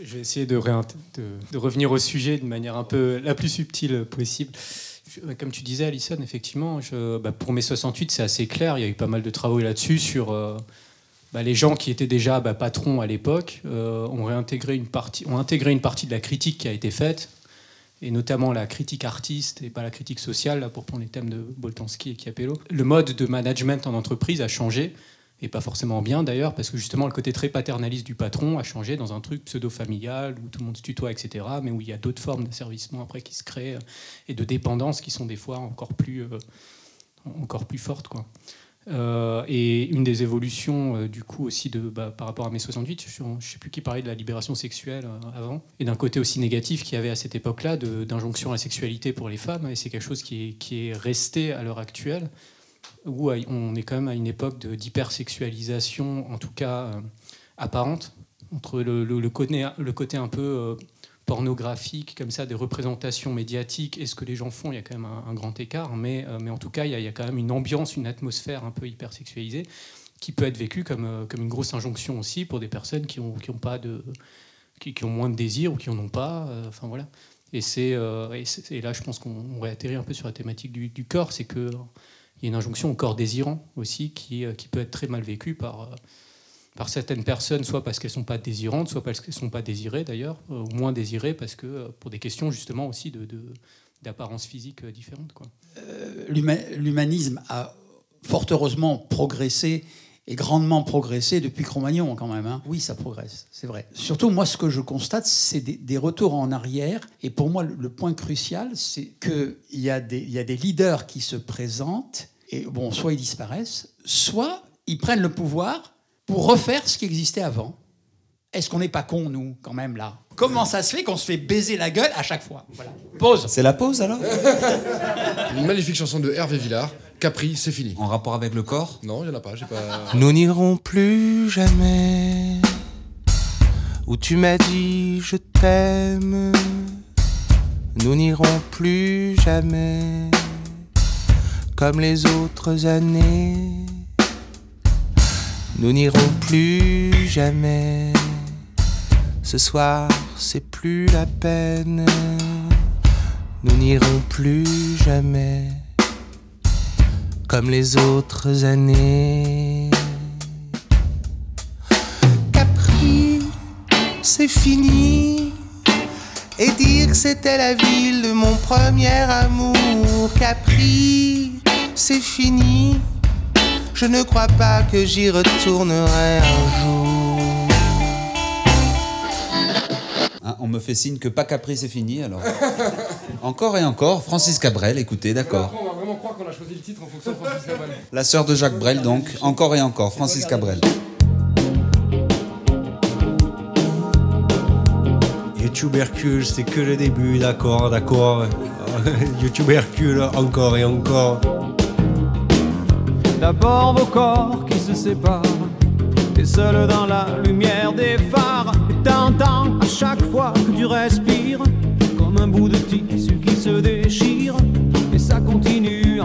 Je vais- essayer de, revenir au sujet de manière un peu la plus subtile possible. Comme tu disais, Alison, effectivement, bah, pour mai 68, c'est assez clair. Il y a eu pas mal de travaux là-dessus sur euh, bah, les gens qui étaient déjà bah, patrons à l'époque euh, ont intégré une partie de la critique qui a été faite, et notamment la critique artiste et pas la critique sociale, là, pour prendre les thèmes de Boltanski et Chiapello. Le mode de management en entreprise a changé et pas forcément bien d'ailleurs, parce que justement le côté très paternaliste du patron a changé dans un truc pseudo-familial où tout le monde se tutoie, etc., mais où il y a d'autres formes d'asservissement après qui se créent euh, et de dépendance qui sont des fois encore plus, euh, encore plus fortes. Euh, et une des évolutions du coup aussi de, bah, par rapport à mai 68, je ne sais plus qui parlait de la libération sexuelle avant, et d'un côté aussi négatif qu'il y avait à cette époque-là d'injonction à la sexualité pour les femmes, et c'est quelque chose qui est, qui est resté à l'heure actuelle où on est quand même à une époque d'hypersexualisation, en tout cas euh, apparente, entre le, côté, un peu euh, pornographique, comme ça, des représentations médiatiques et ce que les gens font, il y a quand même un, grand écart, mais, euh, mais en tout cas, il y, a, quand même une ambiance, une atmosphère un peu hypersexualisée qui peut être vécue comme, une grosse injonction aussi pour des personnes qui ont, pas de, qui, ont moins de désir ou qui en ont pas. Enfin voilà. Et, c'est- et là, je pense qu'on réatterrit un peu sur la thématique du, du corps, c'est que il y a une injonction au corps désirant aussi qui, euh, qui peut être très mal vécue par, euh, par certaines personnes, soit parce qu'elles ne sont pas désirantes, soit parce qu'elles ne sont pas désirées d'ailleurs, euh, ou moins désirées parce que pour des questions justement aussi de, d'apparence physique différente. L'humanisme a fort heureusement progressé et grandement progressé depuis Cro-Magnon quand même. hein. Oui, ça progresse, c'est vrai. Surtout, moi, ce que je constate, c'est des, des retours en arrière. Et pour moi, le, le point crucial, c'est qu'il y, a des- il y a des leaders qui se présentent et, bon, soit ils disparaissent, soit ils prennent le pouvoir pour refaire ce qui existait avant. Est-ce qu'on n'est pas cons, nous, quand même, là? Comment ça se fait qu'on se fait baiser la gueule à chaque fois? Voilà. Pause. C'est la pause alors? Une magnifique chanson de Hervé Villard, Capri, c'est fini. En rapport avec le corps Non, il n'y en a pas, j'ai pas. Nous n'irons plus jamais où tu m'as dit je t'aime. Nous n'irons plus jamais comme les autres années. Nous n'irons plus jamais. Ce soir, c'est plus la peine. Nous n'irons plus jamais comme les autres années. Capri, c'est fini. Et dire que c'était la ville de mon premier amour. Capri, c'est fini. Je ne crois pas que j'y retournerai un jour. Hein, on me fait signe que pas Capri c'est fini alors. encore et encore, Francis Cabrel, écoutez, d'accord. On va vraiment croire qu'on a choisi le titre en fonction de Francis Cabrel. La sœur de Jacques Brel donc, encore et encore, Francis Cabrel. YouTube Hercule, c'est que le début, d'accord, d'accord. YouTube Hercule, encore et encore. D'abord vos corps qui se séparent, t'es seul dans la lumière des phares, et t'entends à chaque fois que tu respires,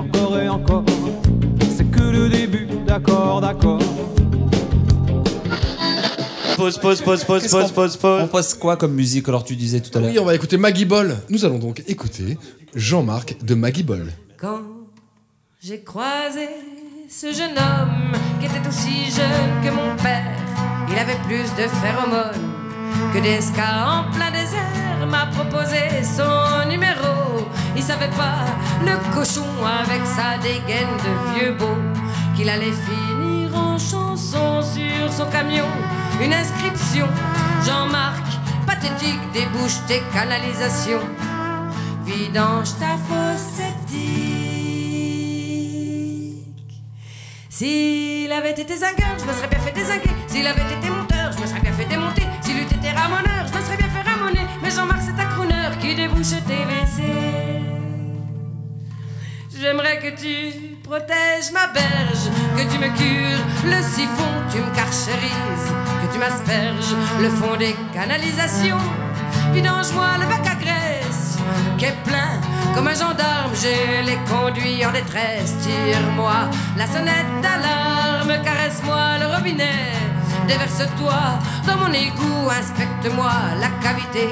encore et encore. C'est que le début, d'accord, d'accord. Pause, pause, pause, pause, Qu'est-ce pause, qu'on- pause, pause. On passe quoi comme musique alors tu disais tout à l'heure Oui, on va écouter Maggie Ball. Nous allons donc écouter Jean-Marc de Maggie Ball. Quand j'ai croisé ce jeune homme qui était aussi jeune que mon père, il avait plus de phéromones que des skas en plein désert. M'a proposé son numéro. Savait pas, le cochon avec sa dégaine de vieux beau, qu'il allait finir en chanson sur son camion. Une inscription, Jean-Marc, pathétique, débouche tes canalisations. Vidange ta fosse septique. S'il avait été zingueur, je me serais bien fait dézinguer. S'il avait été monteur, je me serais bien fait démonter. S'il eût été ramoneur, je me serais bien fait ramoner. Mais Jean-Marc, c'est un crooner qui débouche tes WC. J'aimerais que tu protèges ma berge, que tu me cures le siphon, tu me carchérises, que tu m'asperges le fond des canalisations. Vidange-moi le bac à graisse, qui est plein comme un gendarme, je les conduis en détresse. Tire-moi la sonnette d'alarme, caresse-moi le robinet, déverse-toi dans mon égout, inspecte-moi la cavité,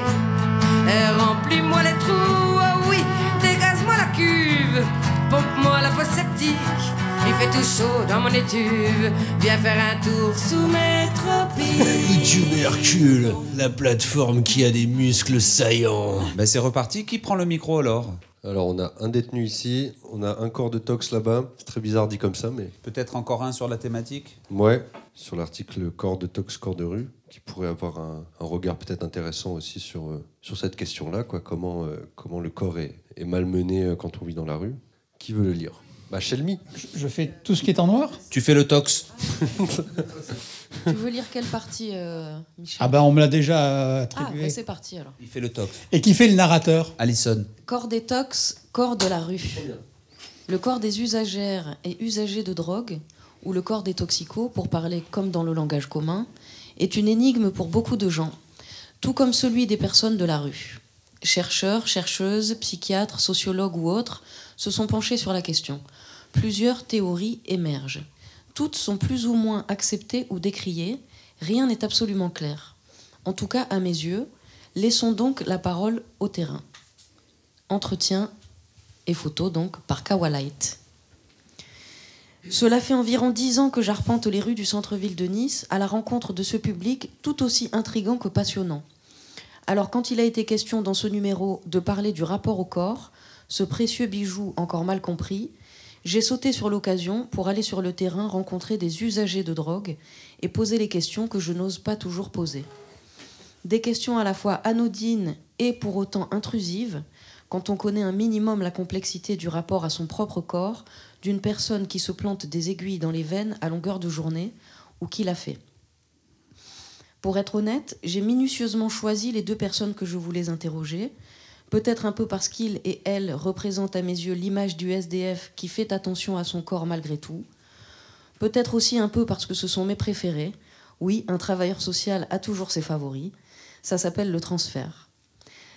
remplis-moi les trous, oh oui, dégage-moi la cuve, pompe-moi la fosse septique. Il fait tout chaud dans mon étuve. Viens faire un tour sous mes tropiques. Le tubercule, la plateforme qui a des muscles saillants. Ben c'est reparti. Qui prend le micro alors Alors, on a un détenu ici, on a un corps de tox là-bas. C'est très bizarre dit comme ça, mais. Peut-être encore un sur la thématique Ouais, sur l'article corps de tox, corps de rue, qui pourrait avoir un, un regard peut-être intéressant aussi sur, euh, sur cette question-là, quoi. Comment, euh, comment le corps est, est malmené euh, quand on vit dans la rue. Qui veut le lire Bah, Shelmy. Je fais tout ce qui est en noir Tu fais le tox. Tu veux lire quelle partie, euh, Michel? Ah ben on me l'a déjà Ah, attribué. bah, c'est parti alors. Il fait le tox. Et qui fait le narrateur Alison. Corps détox, corps de la rue. Le corps des usagères et usagers de drogue, ou le corps des toxicos, pour parler comme dans le langage commun, est une énigme pour beaucoup de gens, tout comme celui des personnes de la rue. Chercheurs, chercheuses, psychiatres, sociologues ou autres se sont penchés sur la question. Plusieurs théories émergent. Toutes sont plus ou moins acceptées ou décriées, rien n'est absolument clair. En tout cas, à mes yeux, laissons donc la parole au terrain. Entretien et photo donc par Kawalite. Cela fait environ dix ans que j'arpente les rues du centre-ville de Nice à la rencontre de ce public tout aussi intrigant que passionnant. Alors quand il a été question dans ce numéro de parler du rapport au corps, ce précieux bijou encore mal compris, j'ai sauté sur l'occasion pour aller sur le terrain rencontrer des usagers de drogue et poser les questions que je n'ose pas toujours poser. Des questions à la fois anodines et pour autant intrusives, quand on connaît un minimum la complexité du rapport à son propre corps d'une personne qui se plante des aiguilles dans les veines à longueur de journée ou qui l'a fait. Pour être honnête, j'ai minutieusement choisi les deux personnes que je voulais interroger, peut-être un peu parce qu'ils et elles représentent à mes yeux l'image du SDF qui fait attention à son corps malgré tout, peut-être aussi un peu parce que ce sont mes préférés. Oui, un travailleur social a toujours ses favoris. Ça s'appelle le transfert.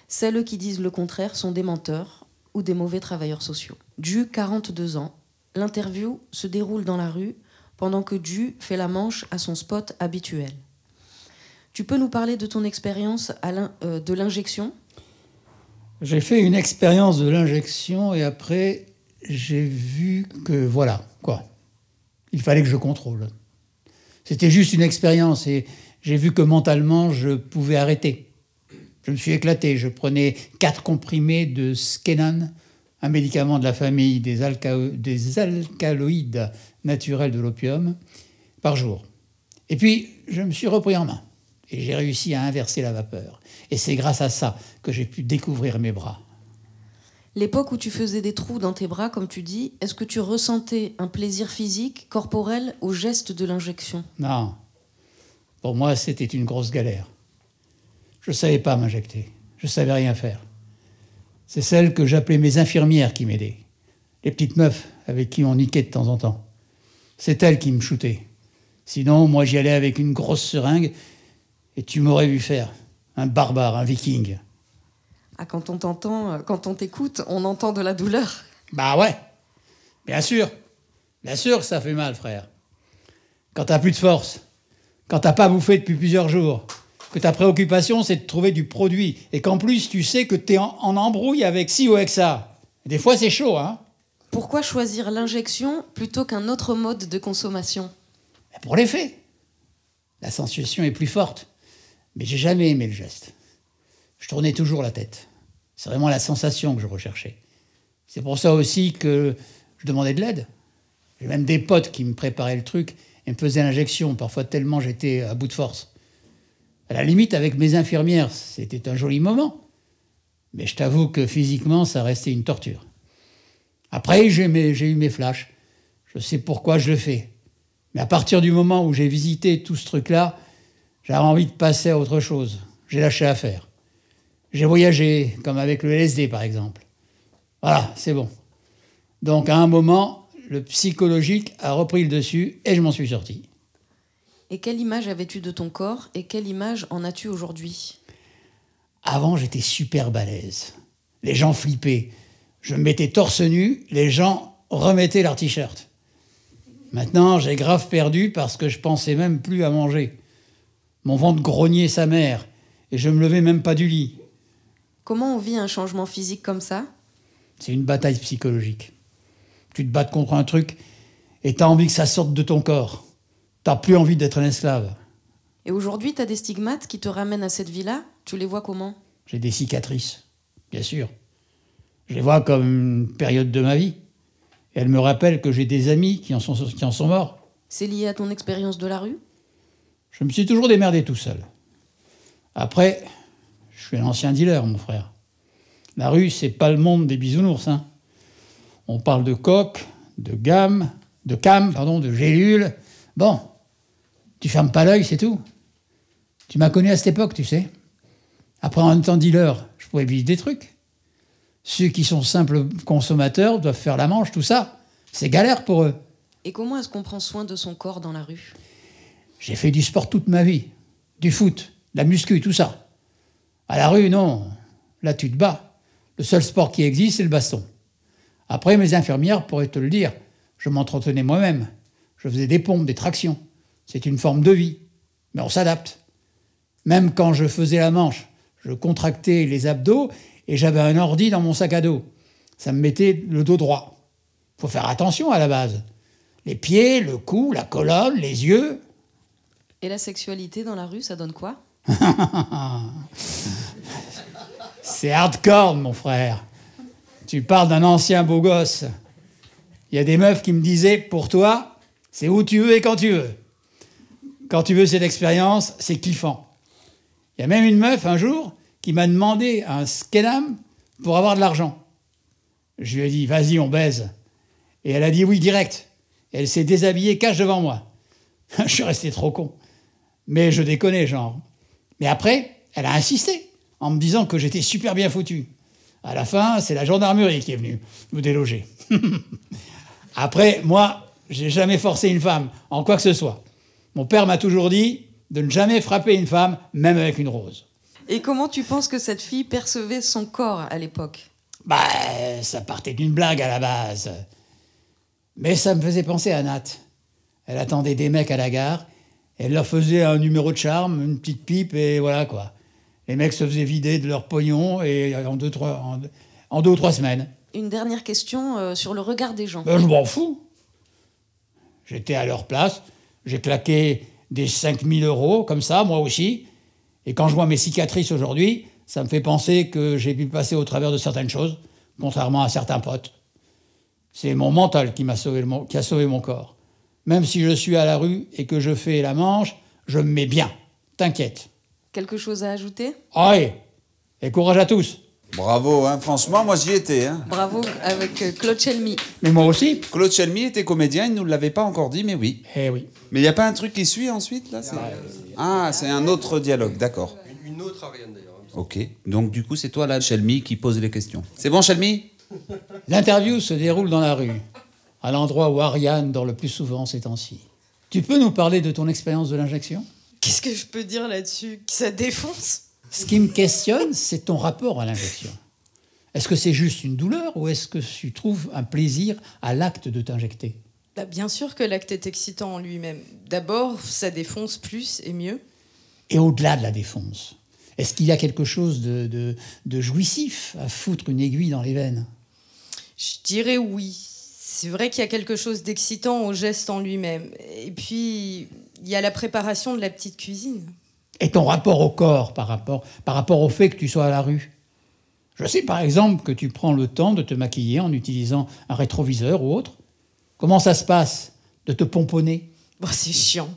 Celles qui disent le contraire sont des menteurs ou des mauvais travailleurs sociaux. Ju, 42 ans. L'interview se déroule dans la rue pendant que Ju fait la manche à son spot habituel. Tu peux nous parler de ton expérience euh, de l'injection? J'ai fait une expérience de l'injection et après, j'ai vu que voilà, quoi. Il fallait que je contrôle. C'était juste une expérience et j'ai vu que mentalement, je pouvais arrêter. Je me suis éclaté. Je prenais quatre comprimés de Skenan, un médicament de la famille des, des alcaloïdes naturels de l'opium, par jour. Et puis, je me suis repris en main et j'ai réussi à inverser la vapeur. Et c'est grâce à ça que j'ai pu découvrir mes bras. L'époque où tu faisais des trous dans tes bras, comme tu dis, est-ce que tu ressentais un plaisir physique, corporel, au geste de l'injection? Non. Pour moi, c'était une grosse galère. Je ne savais pas m'injecter. Je ne savais rien faire. C'est celles que j'appelais mes infirmières qui m'aidaient. Les petites meufs avec qui on niquait de temps en temps. C'est elles qui me shootaient. Sinon, moi, j'y allais avec une grosse seringue et tu m'aurais vu faire. Un barbare, un viking. Ah, quand on t'entend, euh, quand on t'écoute, on entend de la douleur. Bah ouais, bien sûr. Bien sûr que ça fait mal, frère. Quand t'as plus de force, quand t'as pas bouffé depuis plusieurs jours, que ta préoccupation c'est de trouver du produit, et qu'en plus tu sais que t'es en, en embrouille avec ci ou avec ça. Des fois c'est chaud, hein Pourquoi choisir l'injection plutôt qu'un autre mode de consommation? Pour l'effet. La sensation est plus forte. Mais j'ai jamais aimé le geste. Je tournais toujours la tête. C'est vraiment la sensation que je recherchais. C'est pour ça aussi que je demandais de l'aide. J'ai même des potes qui me préparaient le truc et me faisaient l'injection, parfois tellement j'étais à bout de force. À la limite, avec mes infirmières, c'était un joli moment. Mais je t'avoue que physiquement, ça restait une torture. Après, j'ai eu mes flashs. Je sais pourquoi je le fais. Mais à partir du moment où j'ai visité tout ce truc-là, j'avais envie de passer à autre chose. J'ai lâché affaire. J'ai voyagé, comme avec le LSD par exemple. Voilà, c'est bon. Donc à un moment, le psychologique a repris le dessus et je m'en suis sorti. Et quelle image avais-tu de ton corps et quelle image en as-tu aujourd'hui? Avant, j'étais super balèze. Les gens flippaient. Je me mettais torse nu, les gens remettaient leur t-shirt. Maintenant, j'ai grave perdu parce que je pensais même plus à manger. Mon ventre grognait sa mère et je me levais même pas du lit. Comment on vit un changement physique comme ça? C'est une bataille psychologique. Tu te bats contre un truc et t'as envie que ça sorte de ton corps. T'as plus envie d'être un esclave. Et aujourd'hui, tu as des stigmates qui te ramènent à cette vie-là? Tu les vois comment? J'ai des cicatrices, bien sûr. Je les vois comme une période de ma vie. Et elles me rappellent que j'ai des amis qui en sont, qui en sont morts. C'est lié à ton expérience de la rue? Je me suis toujours démerdé tout seul. Après, je suis un ancien dealer, mon frère. La rue, c'est pas le monde des bisounours. Hein. On parle de coque, de gamme, de cam, pardon, de gélules. Bon, tu fermes pas l'œil, c'est tout. Tu m'as connu à cette époque, tu sais. Après, en étant dealer, je pouvais vivre des trucs. Ceux qui sont simples consommateurs doivent faire la manche, tout ça. C'est galère pour eux. Et comment est-ce qu'on prend soin de son corps dans la rue? J'ai fait du sport toute ma vie. Du foot, de la muscu, tout ça. À la rue, non. Là, tu te bats. Le seul sport qui existe, c'est le baston. Après, mes infirmières pourraient te le dire. Je m'entretenais moi-même. Je faisais des pompes, des tractions. C'est une forme de vie. Mais on s'adapte. Même quand je faisais la manche, je contractais les abdos et j'avais un ordi dans mon sac à dos. Ça me mettait le dos droit. Faut faire attention à la base. Les pieds, le cou, la colonne, les yeux. Et la sexualité dans la rue, ça donne quoi? C'est hardcore, mon frère. Tu parles d'un ancien beau gosse. Il y a des meufs qui me disaient, pour toi, c'est où tu veux et quand tu veux. Quand tu veux cette expérience, c'est kiffant. Il y a même une meuf, un jour, qui m'a demandé un skedam pour avoir de l'argent. Je lui ai dit, vas-y, on baise. Et elle a dit oui direct. Elle s'est déshabillée cache devant moi. je suis resté trop con. Mais je déconnais, genre. Mais après, elle a insisté en me disant que j'étais super bien foutu. À la fin, c'est la gendarmerie qui est venue nous déloger. après, moi, j'ai jamais forcé une femme en quoi que ce soit. Mon père m'a toujours dit de ne jamais frapper une femme, même avec une rose. Et comment tu penses que cette fille percevait son corps à l'époque? Bah, ça partait d'une blague à la base. Mais ça me faisait penser à Nat. Elle attendait des mecs à la gare, elle leur faisait un numéro de charme, une petite pipe, et voilà quoi. Les mecs se faisaient vider de leur pognon et en deux, trois, en, en deux ou trois semaines. Une dernière question euh, sur le regard des gens. Ben, je m'en fous. J'étais à leur place, j'ai claqué des 5000 euros comme ça, moi aussi. Et quand je vois mes cicatrices aujourd'hui, ça me fait penser que j'ai pu passer au travers de certaines choses, contrairement à certains potes. C'est mon mental qui m'a sauvé, le qui a sauvé mon corps. Même si je suis à la rue et que je fais la manche, je me mets bien. T'inquiète. Quelque chose à ajouter? Allez, et courage à tous. Bravo, hein. franchement, moi j'y étais. Hein. Bravo avec euh, Claude Chelmy. Mais moi aussi. Claude Chelmy était comédien, il ne nous l'avait pas encore dit, mais oui. Eh oui. Mais il n'y a pas un truc qui suit ensuite là c'est- Ah, c'est un autre dialogue, d'accord. Une autre Ariane d'ailleurs. Ok. Donc du coup, c'est toi là, Chelmy, qui pose les questions. C'est bon, Chelmy? L'interview se déroule dans la rue, à l'endroit où Ariane dort le plus souvent ces temps-ci. Tu peux nous parler de ton expérience de l'injection? Qu'est-ce que je peux dire là-dessus? Que ça défonce? Ce qui me questionne, c'est ton rapport à l'injection. Est-ce que c'est juste une douleur ou est-ce que tu trouves un plaisir à l'acte de t'injecter? Bah, bien sûr que l'acte est excitant en lui-même. D'abord, ça défonce plus et mieux. Et au-delà de la défonce, est-ce qu'il y a quelque chose de, de- de jouissif à foutre une aiguille dans les veines? Je dirais oui. C'est vrai qu'il y a quelque chose d'excitant au geste en lui-même. Et puis, il y a la préparation de la petite cuisine. Et ton rapport au corps par rapport, par rapport au fait que tu sois à la rue Je sais par exemple que tu prends le temps de te maquiller en utilisant un rétroviseur ou autre. Comment ça se passe de te pomponner? Bon, c'est chiant.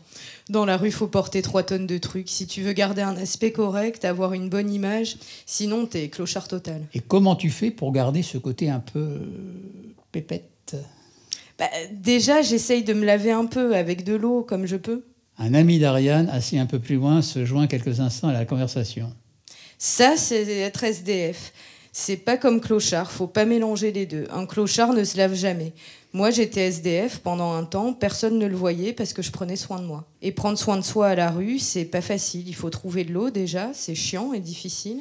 Dans la rue, faut porter trois tonnes de trucs. Si tu veux garder un aspect correct, avoir une bonne image, sinon t'es clochard total. Et comment tu fais pour garder ce côté un peu euh, Bah, déjà, j'essaye de me laver un peu avec de l'eau comme je peux. Un ami d'Ariane, assis un peu plus loin, se joint quelques instants à la conversation. Ça, c'est être SDF. C'est pas comme clochard, faut pas mélanger les deux. Un clochard ne se lave jamais. Moi, j'étais SDF pendant un temps, personne ne le voyait parce que je prenais soin de moi. Et prendre soin de soi à la rue, c'est pas facile. Il faut trouver de l'eau déjà, c'est chiant et difficile.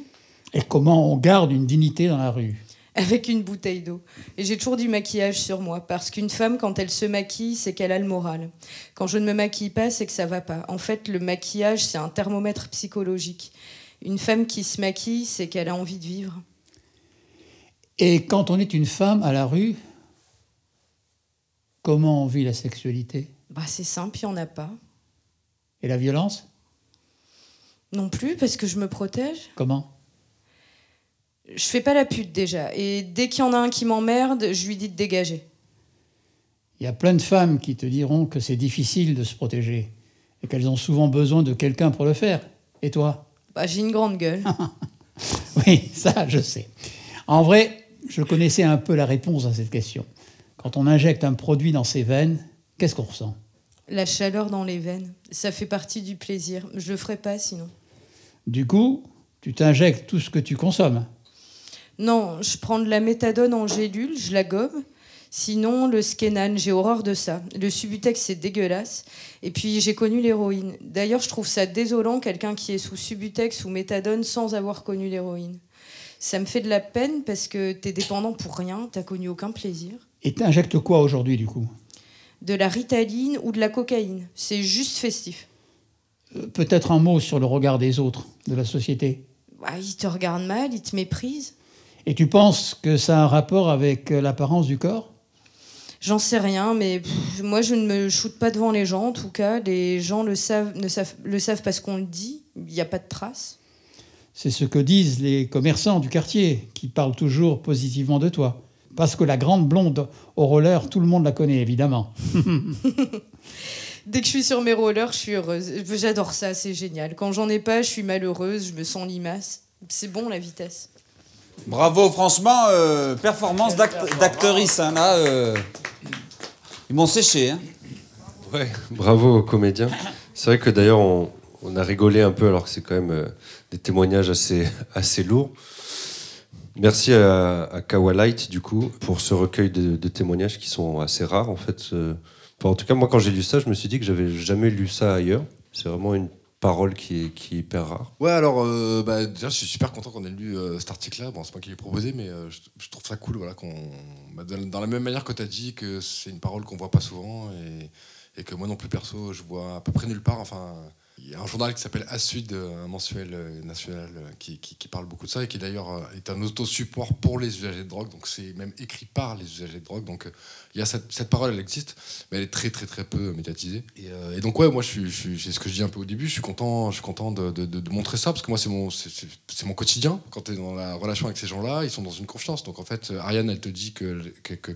Et comment on garde une dignité dans la rue? Avec une bouteille d'eau. Et j'ai toujours du maquillage sur moi, parce qu'une femme, quand elle se maquille, c'est qu'elle a le moral. Quand je ne me maquille pas, c'est que ça va pas. En fait, le maquillage, c'est un thermomètre psychologique. Une femme qui se maquille, c'est qu'elle a envie de vivre. Et quand on est une femme à la rue, comment on vit la sexualité? Bah, c'est simple, il n'y en a pas. Et la violence? Non plus, parce que je me protège. Comment? Je fais pas la pute déjà. Et dès qu'il y en a un qui m'emmerde, je lui dis de dégager. Il y a plein de femmes qui te diront que c'est difficile de se protéger et qu'elles ont souvent besoin de quelqu'un pour le faire. Et toi? Bah, j'ai une grande gueule. Oui, ça, je sais. En vrai, je connaissais un peu la réponse à cette question. Quand on injecte un produit dans ses veines, qu'est-ce qu'on ressent? La chaleur dans les veines, ça fait partie du plaisir. Je le ferai pas sinon. Du coup, tu t'injectes tout ce que tu consommes. Non, je prends de la méthadone en gélule, je la gobe. Sinon, le Skenan, j'ai horreur de ça. Le Subutex, c'est dégueulasse. Et puis, j'ai connu l'héroïne. D'ailleurs, je trouve ça désolant, quelqu'un qui est sous Subutex ou méthadone sans avoir connu l'héroïne. Ça me fait de la peine parce que t'es dépendant pour rien, t'as connu aucun plaisir. Et t'injectes quoi aujourd'hui, du coup? De la ritaline ou de la cocaïne. C'est juste festif. Euh, Peut-être un mot sur le regard des autres, de la société. Bah, ils te regardent mal, ils te méprisent. Et tu penses que ça a un rapport avec euh, l'apparence du corps? J'en sais rien, mais pff, moi je ne me shoote pas devant les gens. En tout cas, les gens le savent, ne savent, le savent parce qu'on le dit. Il n'y a pas de traces. C'est ce que disent les commerçants du quartier, qui parlent toujours positivement de toi. Parce que la grande blonde au roller, tout le monde la connaît, évidemment. Dès que je suis sur mes rollers, je suis heureuse. J'adore ça, c'est génial. Quand j'en ai pas, je suis malheureuse, je me sens limace. C'est bon la vitesse. Bravo, franchement, euh, performance d'act- d'actrice. hein, là, euh, ils m'ont séché. Hein. Ouais, bravo aux comédiens. C'est vrai que d'ailleurs, on, on a rigolé un peu alors que c'est quand même euh, des témoignages assez, assez lourds. Merci à, à Kawa Light, du coup, pour ce recueil de, de témoignages qui sont assez rares, en fait. Enfin, en tout cas, moi, quand j'ai lu ça, je me suis dit que j'avais jamais lu ça ailleurs. C'est vraiment une parole qui est, qui est hyper rare. Ouais, alors euh, bah, déjà, je suis super content qu'on ait lu euh, cet article-là. Bon, c'est moi qui l'ai proposé, mais euh, je, trouve ça cool, voilà, qu'on, bah, dans, dans la même manière que tu as dit que c'est une parole qu'on voit pas souvent et, et que moi non plus perso, je vois à peu près nulle part. Enfin, il y a un journal qui s'appelle Asud, un mensuel euh, national euh, qui, parle beaucoup de ça et qui d'ailleurs euh, est un auto-support pour les usagers de drogue. Donc c'est même écrit par les usagers de drogue. Donc euh, il y a cette, parole, elle existe, mais elle est très très très peu médiatisée. Et, euh, donc ouais, moi je suis, c'est ce que je dis un peu au début. Je suis content, je suis content de, montrer ça parce que moi c'est mon, quotidien. Quand tu es dans la relation avec ces gens-là, ils sont dans une confiance. Donc en fait, euh, Ariane, elle te dit que,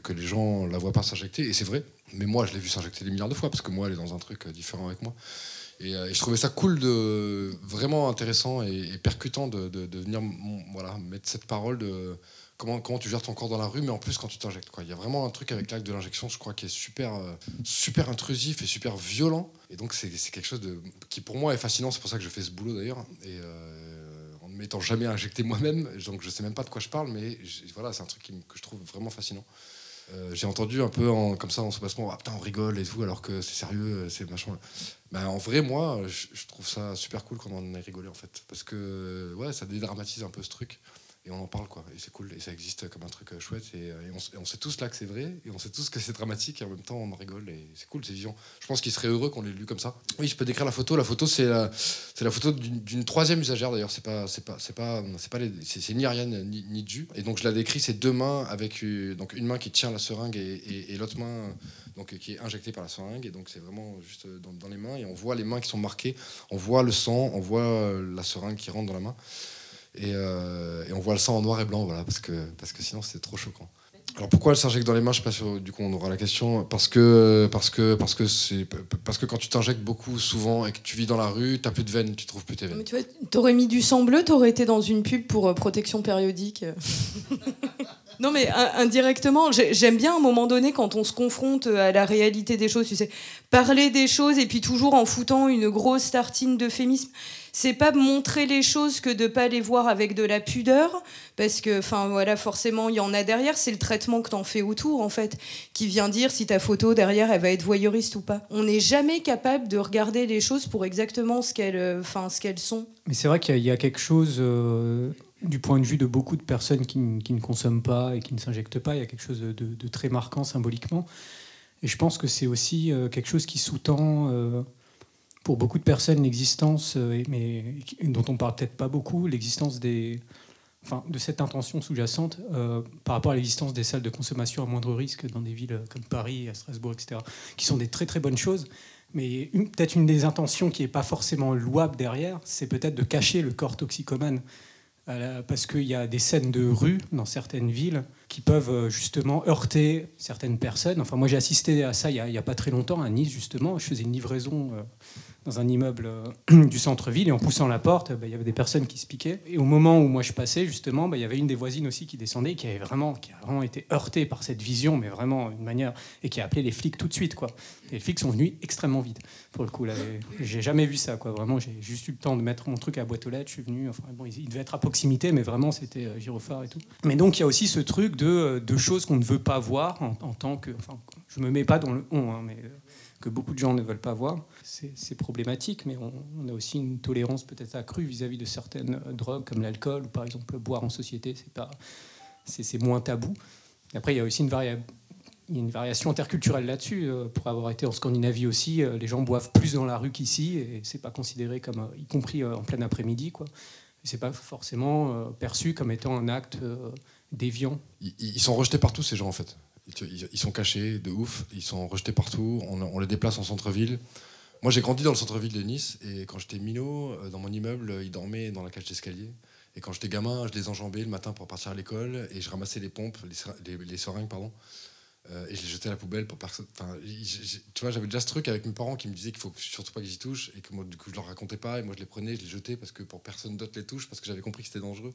les gens la voient pas s'injecter et c'est vrai. Mais moi, je l'ai vu s'injecter des milliards de fois parce que moi, elle est dans un truc euh, différent avec moi. Et, euh, et je trouvais ça cool, de, vraiment intéressant et, percutant de, de- venir voilà, mettre cette parole de comment, comment tu gères ton corps dans la rue, mais en plus quand tu t'injectes. Il y a vraiment un truc avec l'acte de l'injection, je crois, qui est super, euh, super intrusif et super violent. Et donc c'est quelque chose qui pour moi est fascinant, c'est pour ça que je fais ce boulot d'ailleurs. Et euh, en ne m'étant jamais injecté moi-même, donc je sais même pas de quoi je parle, mais voilà, c'est un truc que je trouve vraiment fascinant. Euh, j'ai entendu un peu en- comme ça en se passant, ah, putain, on rigole et tout, alors que c'est sérieux, c'est machin. Ben, en vrai, moi, je, je trouve ça super cool qu'on en ait rigolé en fait, parce que ouais, ça dédramatise un peu ce truc. Et on en parle quoi. Et c'est cool. Et ça existe comme un truc euh, chouette. Et, euh, et on, sait tous là que c'est vrai. Et on sait tous que c'est dramatique. Et en même temps on rigole. Et c'est cool c'est vivant. Je pense qu'il serait heureux qu'on l'ait lu comme ça. Oui je peux décrire la photo. La photo c'est la, photo d'une troisième usagère d'ailleurs. C'est pas c'est pas c'est pas c'est pas c'est ni Ariane ni, ni Ju. Et donc je la décris c'est deux mains avec euh, donc une main qui tient la seringue et, l'autre main donc qui est injectée par la seringue. Et donc c'est vraiment juste dans, les mains. Et on voit les mains qui sont marquées. On voit le sang. On voit la seringue qui rentre dans la main et, euh, et on voit le sang en noir et blanc, voilà, parce que, parce que sinon c'est trop choquant. Alors pourquoi elle s'injecte dans les mains Je sais pas sûr, du coup on aura la question. Parce que, parce que, parce que, parce que quand tu t'injectes beaucoup, souvent, et que tu vis dans la rue, t'as plus de veines, tu trouves plus tes veines. Tu vois, t'aurais mis du sang bleu, t'aurais été dans une pub pour euh, protection périodique. non, mais in- indirectement, j'ai- j'aime bien à un moment donné quand on se confronte à la réalité des choses, tu sais, parler des choses et puis toujours en foutant une grosse tartine d'euphémisme. C'est pas montrer les choses que de pas les voir avec de la pudeur, parce que, enfin voilà, forcément, il y en a derrière. C'est le traitement que t'en fais autour, en fait, qui vient dire si ta photo derrière, elle va être voyeuriste ou pas. On n'est jamais capable de regarder les choses pour exactement ce qu'elles, euh, enfin, ce qu'elles sont. Mais c'est vrai qu'il y, a- quelque chose, euh, du point de vue de beaucoup de personnes qui, ne consomment pas et qui ne s'injectent pas, il y a quelque chose de, très marquant symboliquement. Et je pense que c'est aussi euh, quelque chose qui sous-tend, pour beaucoup de personnes, l'existence, euh, dont on parle peut-être pas beaucoup, l'existence des, enfin, de cette intention sous-jacente euh, par rapport à l'existence des salles de consommation à moindre risque dans des villes comme Paris, à Strasbourg, etc., qui sont des très très bonnes choses. Mais peut-être une des intentions qui n'est pas forcément louable derrière, c'est peut-être de cacher le corps toxicomane. Parce qu'il y a des scènes de rue dans certaines villes qui peuvent euh, justement heurter certaines personnes. Enfin, moi j'ai assisté à ça il n'y a, pas très longtemps à Nice, justement. Je faisais une livraison euh, dans un immeuble euh, du centre-ville et en poussant la porte, bah, il y avait des personnes qui se piquaient. Et au moment où moi je passais, justement, bah, il y avait une des voisines aussi qui descendait, qui avait vraiment, qui a vraiment été heurtée par cette vision, mais vraiment d'une manière, et qui a appelé les flics tout de suite. Les flics sont venus extrêmement vite, pour le coup. Là, j'ai jamais vu ça. Vraiment, j'ai juste eu le temps de mettre mon truc à la boîte aux lettres. Je suis venu. Enfin, bon, il devait être à proximité, mais vraiment, c'était euh, gyrophare et tout. Mais donc, il y a aussi ce truc de, euh, de choses qu'on ne veut pas voir en, en tant que. Enfin, je me mets pas dans le on, hein, mais que beaucoup de gens ne veulent pas voir. C'est problématique, mais on, a aussi une tolérance peut-être accrue vis-à-vis de certaines euh, drogues comme l'alcool ou par exemple boire en société, c'est moins tabou. Après, il y a aussi une, une variation interculturelle là-dessus. euh, Pour avoir été en Scandinavie aussi, euh, les gens boivent plus dans la rue qu'ici et c'est pas considéré comme, y compris en plein après-midi, quoi. C'est pas forcément perçu comme étant un acte déviant. Ils, sont rejetés partout, ces gens, en fait. Ils, sont cachés de ouf, ils sont rejetés partout, on les déplace en centre-ville. Moi, j'ai grandi dans le centre-ville de Nice, et quand j'étais minot, euh, dans mon immeuble, euh, ils dormaient dans la cage d'escalier. Et quand j'étais gamin, je les enjambais le matin pour partir à l'école, et je ramassais les pompes, les, ser- les, les seringues, pardon, euh, et je les jetais à la poubelle pour personne. Enfin, tu vois, j'avais déjà ce truc avec mes parents qui me disaient qu'il faut surtout pas que j'y touche, et que moi, du coup, je leur racontais pas, et moi, je les prenais, je les jetais parce que pour personne d'autre les touche, parce que j'avais compris que c'était dangereux.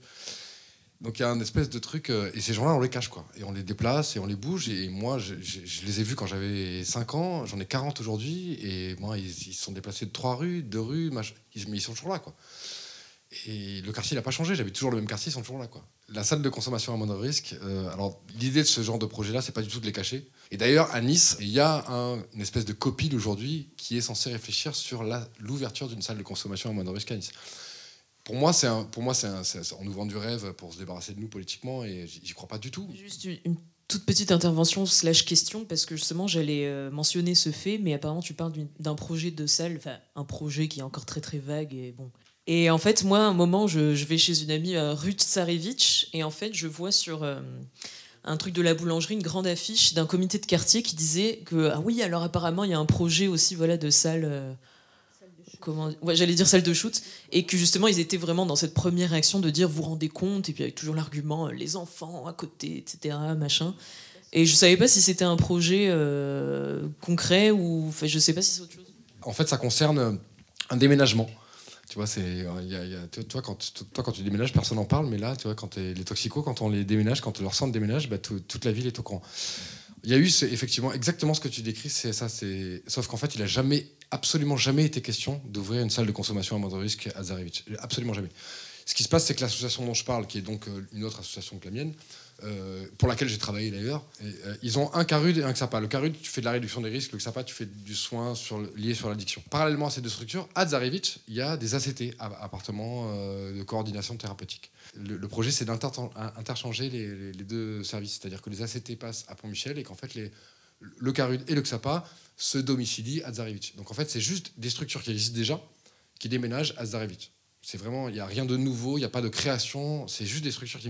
Donc il y a un espèce de truc, euh, et ces gens-là, on les cache, quoi. Et on les déplace, et on les bouge. Et moi, je, les ai vus quand j'avais 5 ans, j'en ai 40 aujourd'hui, et moi, ils se sont déplacés de 3 rues, 2 rues, mach- ils- mais ils sont toujours là, quoi. Et le quartier, il n'a pas changé, j'habite toujours le même quartier, ils sont toujours là, quoi. La salle de consommation à moindre risque, euh, alors l'idée de ce genre de projet-là, c'est pas du tout de les cacher. Et d'ailleurs, à Nice, il y a un- une espèce de copie aujourd'hui qui est censée réfléchir sur l'ouverture d'une salle de consommation à moindre risque à Nice. Pour moi, c'est un, pour moi, c'est on nous vend du rêve pour se débarrasser de nous politiquement et j'y crois pas du tout. Juste une- toute petite intervention slash question parce que justement j'allais euh, mentionner ce fait, mais apparemment tu parles d'un projet de salle, enfin un projet qui est encore très très vague et bon. Et en fait, moi, à un moment, je, vais chez une amie euh, Ruth Tsarevitch et en fait, je vois sur euh, un truc de la boulangerie une grande affiche d'un comité de quartier qui disait que ah oui, alors apparemment il y a un projet aussi voilà de salle. J'allais dire salle de shoot et que justement ils étaient vraiment dans cette première réaction de dire vous rendez compte et puis avec toujours l'argument euh, les enfants à côté etc machin et je savais pas si c'était un projet euh, concret ou enfin je sais pas si c'est autre chose En fait, ça concerne euh, un déménagement. Tu vois, c'est, toi, quand, toi, quand tu déménages, personne n'en parle, mais là, tu vois, quand les toxicos, quand on les déménage, quand leur centre déménage, bah, tout- toute la ville est au courant. Il y a eu effectivement exactement ce que tu décris, c'est ça, c'est sauf qu'en fait, il a jamais, absolument jamais été question d'ouvrir une salle de consommation à moindre risque à Zarevitch, absolument jamais. Ce qui se passe, c'est que l'association dont je parle, qui est donc euh, une autre association que la mienne, euh, pour laquelle j'ai travaillé d'ailleurs. Euh, ils ont un carude et un XAPA. Le carude, tu fais de la réduction des risques. Le XAPA, tu fais du soin lié sur l'addiction. Parallèlement à ces deux structures, à Zarevitch, il y a des ACT, appartements euh, de coordination thérapeutique. Le, projet, c'est d'interchanger les, deux services. C'est-à-dire que les ACT passent à Pont-Michel et qu'en fait, le carude et le XAPA se domicilient à Zarevitch. Donc en fait, c'est juste des structures qui existent déjà qui déménagent à Zarevitch. C'est vraiment, il n'y a rien de nouveau, il n'y a pas de création, c'est juste des structures qui.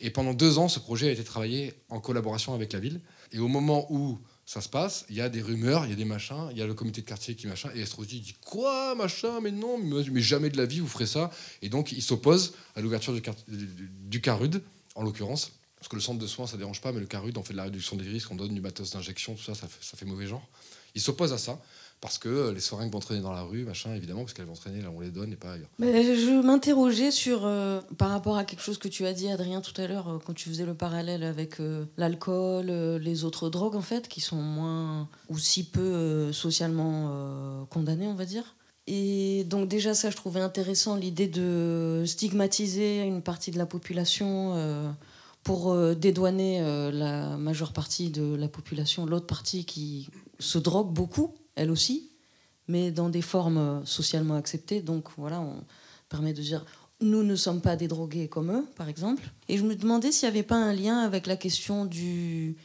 Et pendant deux ans, ce projet a été travaillé en collaboration avec la ville. Et au moment où ça se passe, il y a des rumeurs, il y a des machins, il y a le comité de quartier qui machin, et Estrosi dit quoi, machin, mais non, mais, mais jamais de la vie vous ferez ça. Et donc il s'oppose à l'ouverture du CARUD, en l'occurrence, parce que le centre de soins ça dérange pas, mais le CARUD on fait de la réduction des risques, on donne du matos d'injection, tout ça, ça fait, ça fait mauvais genre. Il s'oppose à ça parce que euh, les seringues vont traîner dans la rue, machin, évidemment, parce qu'elles vont traîner là on les donne et pas ailleurs. Je m'interrogeais sur, euh, par rapport à quelque chose que tu as dit, Adrien, tout à l'heure, euh, quand tu faisais le parallèle avec l'alcool, les autres drogues, en fait, qui sont moins ou si peu socialement condamnées, on va dire. Et donc déjà, ça, je trouvais intéressant l'idée de stigmatiser une partie de la population pour dédouaner la majeure partie de la population, l'autre partie qui se drogue beaucoup, elle aussi, mais dans des formes euh, socialement acceptées. Donc voilà, on permet de dire nous ne sommes pas des drogués comme eux, par exemple. Et je me demandais s'il n'y avait pas un lien avec la question du,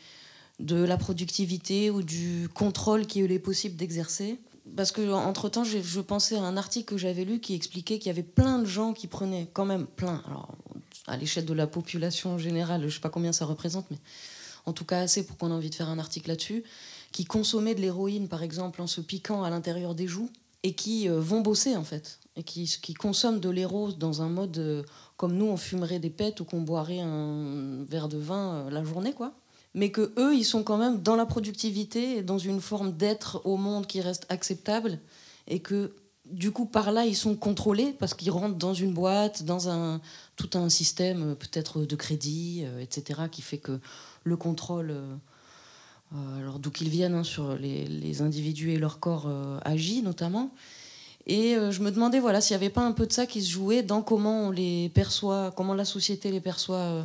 de la productivité ou du contrôle qu'il est possible d'exercer. Parce que entre temps, je, je pensais à un article que j'avais lu qui expliquait qu'il y avait plein de gens qui prenaient quand même plein. Alors, à l'échelle de la population générale, je ne sais pas combien ça représente, mais en tout cas assez pour qu'on ait envie de faire un article là-dessus, qui consommaient de l'héroïne, par exemple, en se piquant à l'intérieur des joues, et qui euh, vont bosser, en fait, et qui, consomment de l'héros dans un mode euh, comme nous, on fumerait des pètes ou qu'on boirait un verre de vin euh, la journée, quoi. Mais que eux, ils sont quand même dans la productivité et dans une forme d'être au monde qui reste acceptable, et que du coup, par là, ils sont contrôlés parce qu'ils rentrent dans une boîte, dans un, tout un système peut-être de crédit, etc., qui fait que le contrôle, alors d'où qu'ils viennent, hein, sur les, les individus et leur corps euh, agit notamment. Et euh, je me demandais voilà, s'il n'y avait pas un peu de ça qui se jouait dans comment on les perçoit, comment la société les perçoit euh,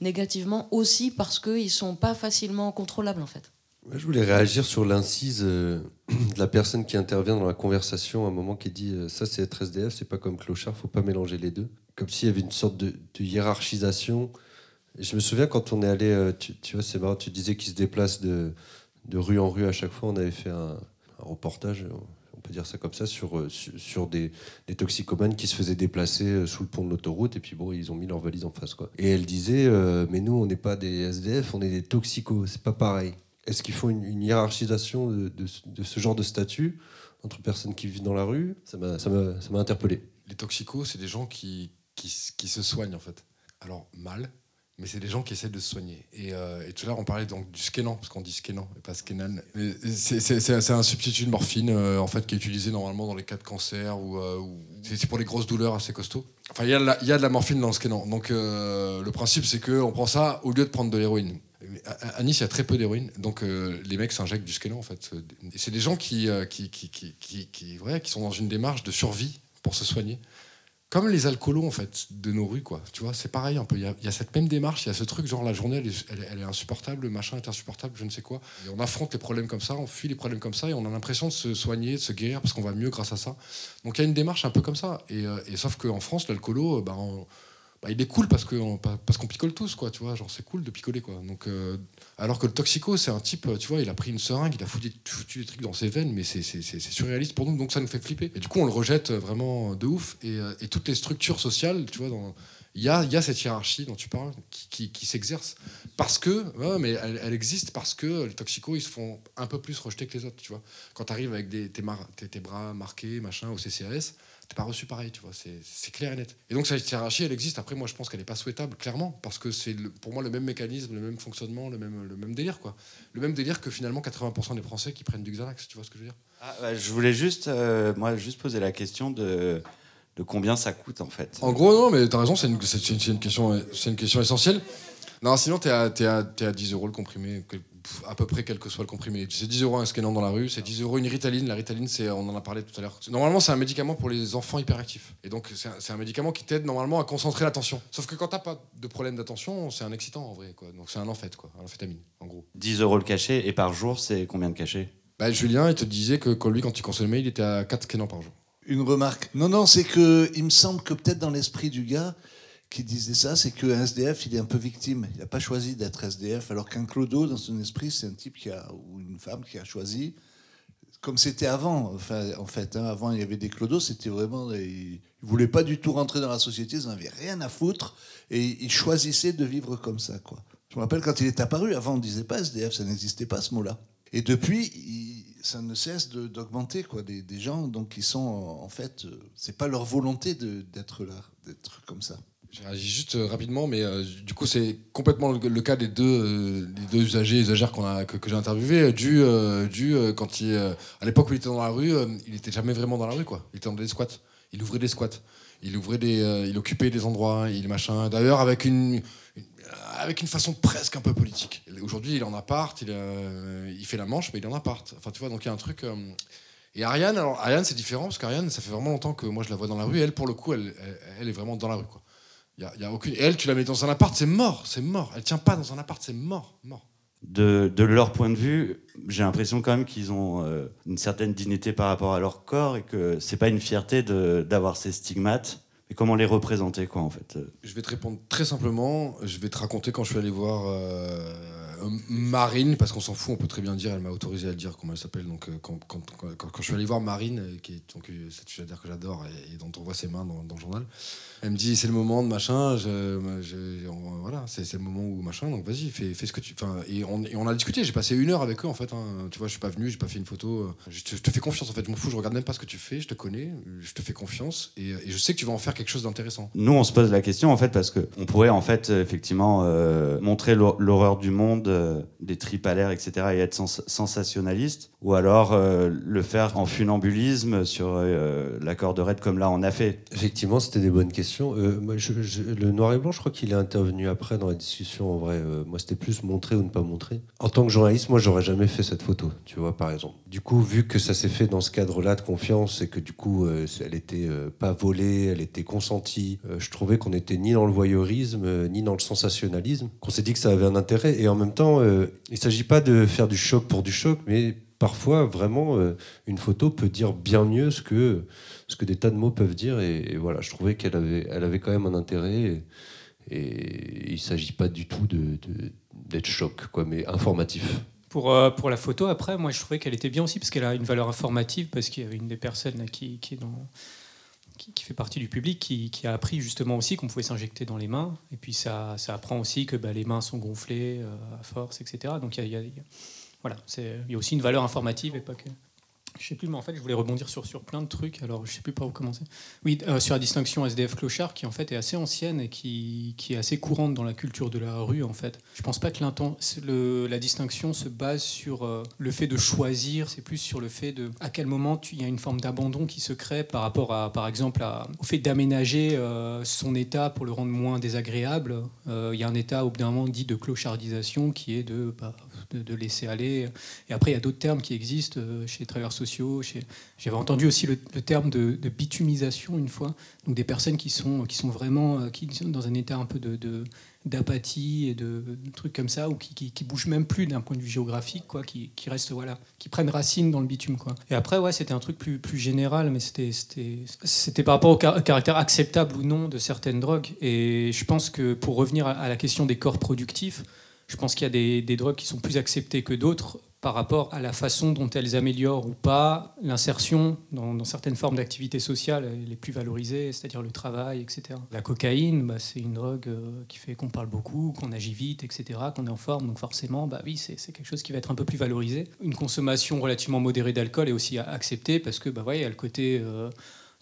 négativement, aussi parce qu'ils ne sont pas facilement contrôlables en fait. Je voulais réagir sur l'incise euh, de la personne qui intervient dans la conversation à un moment qui dit euh, ça c'est être SDF, c'est pas comme clochard, faut pas mélanger les deux. Comme s'il y avait une sorte de hiérarchisation. Je me souviens quand on est allé, euh, tu, vois, c'est marrant, tu disais qu'ils se déplacent de, rue en rue à chaque fois. On avait fait un, reportage, on peut dire ça comme ça, sur, euh, des, toxicomanes qui se faisaient déplacer euh, sous le pont de l'autoroute et puis bon, ils ont mis leur valise en face. Quoi. Et elle disait mais nous on n'est pas des SDF, on est des toxicos, c'est pas pareil. Est-ce qu'il faut une, hiérarchisation de, ce genre de statut entre personnes qui vivent dans la rue? Ça m'a interpellé. Les toxicos, c'est des gens qui se soignent en fait. Alors mal, mais c'est des gens qui essaient de se soigner. Et, euh, tout à l'heure, on parlait donc du skénan, parce qu'on dit skénan et pas skénan. C'est un substitut de morphine euh, en fait qui est utilisé normalement dans les cas de cancer ou, euh, c'est pour les grosses douleurs assez costauds. Enfin, il y, a de la- morphine dans le skénan. Donc le principe, c'est qu'on prend ça au lieu de prendre de l'héroïne. À, Nice, il y a très peu d'héroïne, donc les mecs s'injectent du skénan en fait. C'est des gens qui, qui, qui, qui, qui sont dans une démarche de survie pour se soigner. Comme les alcoolos en fait de nos rues quoi. Tu vois, c'est pareil un peu. Il y, a, cette même démarche, il y a ce truc genre la journée elle est, insupportable, le machin est insupportable, je ne sais quoi. Et on affronte les problèmes comme ça, on fuit les problèmes comme ça et on a l'impression de se soigner, de se guérir parce qu'on va mieux grâce à ça. Donc il y a une démarche un peu comme ça. Et, euh, et sauf qu'en France l'alcoolo, bah, on- bah, il est cool parce qu'on parce qu'on picole tous quoi. Tu vois, genre c'est cool de picoler quoi. Donc euh, alors que le toxico c'est un type, tu vois, il a pris une seringue, il a foutu, des trucs dans ses veines, mais c'est surréaliste pour nous, donc ça nous fait flipper. Et du coup, on le rejette vraiment de ouf. Et, euh, et toutes les structures sociales, tu vois, dans- il y a, y a cette hiérarchie dont tu parles qui, qui- s'exerce parce que, mais elle, existe parce que les toxicos ils se font un peu plus rejeter que les autres, tu vois. Quand tu arrives avec des, tes- tes bras marqués, machin, au CCAS, pas reçu pareil, tu vois. C'est clair et net. Et donc cette hiérarchie, elle existe. Après, moi, je pense qu'elle n'est pas souhaitable, clairement, parce que c'est pour moi le même mécanisme, le même fonctionnement, le même, le même délire, quoi. Le même délire que finalement 80% des Français qui prennent du Xanax, tu vois ce que je veux dire? Ah, ouais, je voulais juste, euh, moi, juste poser la question de, de combien ça coûte en fait. En gros, non, mais t'as raison, c'est une, une- une question, c'est une question essentielle. Non, sinon, t'es à, t'es à, t'es à 10 euros le comprimé, à peu près quel que soit le comprimé. C'est 10 euros un scannant dans la rue, c'est 10 euros une Ritaline. La Ritaline, c'est, on en a parlé tout à l'heure. Normalement, c'est un médicament pour les enfants hyperactifs. Et donc, c'est un, c'est un médicament qui t'aide normalement à concentrer l'attention. Sauf que quand t'as pas de problème d'attention, c'est un excitant en vrai. Quoi. Donc, c'est un amphète, quoi, un amphétamine, en gros. 10 euros le cachet, et par jour, c'est combien de cachets? Bah, Julien, il te disait que quand lui, quand il consommait, il était à 4 scannants par jour. Une remarque. Non, non, c'est que il me semble que peut-être dans l'esprit du gars qui disait ça, c'est qu'un SDF, il est un peu victime. Il n'a pas choisi d'être SDF, alors qu'un clodo, dans son esprit, c'est un type qui a, ou une femme qui a choisi, comme c'était avant, enfin, en fait. hein, avant, il y avait des clodos, c'était vraiment. Ils ne voulaient pas du tout rentrer dans la société, ils n'en avaient rien à foutre, et ils choisissaient de vivre comme ça, quoi. Je me rappelle quand il est apparu, avant, on ne disait pas SDF, ça n'existait pas ce mot-là. Et depuis, ça ne cesse d'augmenter, quoi, des, gens donc, qui sont, en fait, euh, c'est pas leur volonté d'être là, d'être comme ça. Je réagis juste euh, rapidement, mais euh, du coup, c'est complètement le, cas des deux, euh, des deux usagers usagères qu'on a, que, que j'ai interviewés. Du, euh, du quand il, à l'époque où il était dans la rue, il n'était jamais vraiment dans la rue, quoi. Il était dans des squats. Il ouvrait des squats. Il ouvrait des, il occupait des endroits, il machin. D'ailleurs, avec une, avec une façon presque un peu politique. Aujourd'hui, il en appart, il, il fait la manche, mais il en appart. Enfin, tu vois, donc il y a un truc. et Ariane, alors Ariane, c'est différent parce qu'Ariane, ça fait vraiment longtemps que moi je la vois dans la rue. Elle, pour le coup, elle, elle, elle est vraiment dans la rue, quoi. Il y a, il y a aucune. et elle, tu la mets dans un appart, c'est mort, c'est mort. Elle tient pas dans un appart, c'est mort, mort. de, de leur point de vue, j'ai l'impression quand même qu'ils ont euh, une certaine dignité par rapport à leur corps et que c'est pas une fierté d'avoir ces stigmates. Mais comment les représenter, quoi, en fait euh? Je vais te répondre très simplement. Je vais te raconter quand je suis allé voir euh, Marine, parce qu'on s'en fout, on peut très bien dire, elle m'a autorisé à le dire comment elle s'appelle. Donc, quand, quand, quand, quand je suis allé voir Marine, qui est donc, cette dire que j'adore et, et dont on voit ses mains dans, dans le journal, elle me dit c'est le moment de machin, je, je- on- voilà, c'est le moment où machin, donc vas-y, fais, fais ce que tu. Enfin, et on, et on a discuté, j'ai passé une heure avec eux en fait. hein. Tu vois, je suis pas venu, j'ai pas fait une photo. euh, Je te, je te fais confiance en fait, je m'en fous, je regarde même pas ce que tu fais, je te connais, je te fais confiance et, et je sais que tu vas en faire quelque chose d'intéressant. Nous, on se pose la question, en fait, parce que on pourrait, en fait, euh, effectivement, euh, montrer l'hor- l'horreur du monde, euh, des tripes à l'air, etc., et être sens- sensationnaliste, ou alors euh, le faire en funambulisme sur euh, la corde raide, comme là, on a fait. Effectivement, c'était des bonnes questions. Euh, le noir et blanc, je crois qu'il est intervenu après dans la discussion. En vrai, Euh, moi, c'était plus montrer ou ne pas montrer. En tant que journaliste, moi, j'aurais jamais fait cette photo, tu vois, par exemple. Du coup, vu que ça s'est fait dans ce cadre-là de confiance et que du coup, euh, elle était pas volée, elle était consentie, je trouvais qu'on n'était ni dans le voyeurisme, ni dans le sensationnalisme. Qu'on s'est dit que ça avait un intérêt. Et en même temps, il s'agit pas de faire du choc pour du choc, mais parfois, vraiment, euh, une photo peut dire bien mieux ce que, ce que des tas de mots peuvent dire. Et, voilà, je trouvais qu'elle avait, elle avait quand même un intérêt. Et, il ne s'agit pas du tout d'être choc, quoi, mais informatif. Pour, euh, pour la photo, après, moi, je trouvais qu'elle était bien aussi parce qu'elle a une valeur informative, parce qu'il y avait une des personnes qui, qui fait partie du public qui, a appris justement aussi qu'on pouvait s'injecter dans les mains. Et puis ça, ça apprend aussi que bah, les mains sont gonflées euh, à force, etc. Donc il y y voilà, il y a aussi une valeur informative et pas que. Je sais plus, mais en fait, je voulais rebondir sur, sur plein de trucs. Alors, je sais plus par où commencer. Oui, euh, sur la distinction SDF-clochard, qui en fait est assez ancienne et qui, qui est assez courante dans la culture de la rue, en fait. Je pense pas que le- la distinction se base sur euh, le fait de choisir, c'est plus sur le fait de à quel moment il y a une forme d'abandon qui se crée par rapport à, par exemple, au fait d'aménager euh, son état pour le rendre moins désagréable. Il y a un état, au bout d'un moment, dit de clochardisation, qui est de, bah, de, laisser aller. Et après, il y a d'autres termes qui existent euh, chez les travailleurs sociaux. Chez... J'avais entendu aussi le, terme de, bitumisation une fois. Donc des personnes qui sont, qui sont vraiment euh, qui sont dans un état un peu de, d'apathie et de, trucs comme ça, ou qui, qui, bougent même plus d'un point de vue géographique, quoi, qui, qui restent, voilà, qui prennent racine dans le bitume. Quoi. Et après, ouais, c'était un truc plus, plus général, mais c'était, c'était, c'était par rapport au car- caractère acceptable ou non de certaines drogues. Et je pense que pour revenir à la question des corps productifs, je pense qu'il y a des, drogues qui sont plus acceptées que d'autres par rapport à la façon dont elles améliorent ou pas l'insertion dans, certaines formes d'activité sociale les plus valorisées, c'est-à-dire le travail, etc. La cocaïne, bah, c'est une drogue euh, qui fait qu'on parle beaucoup, qu'on agit vite, etc., qu'on est en forme, donc forcément, bah oui, c'est quelque chose qui va être un peu plus valorisé. Une consommation relativement modérée d'alcool est aussi acceptée parce que, bah, ouais, il y a le côté euh,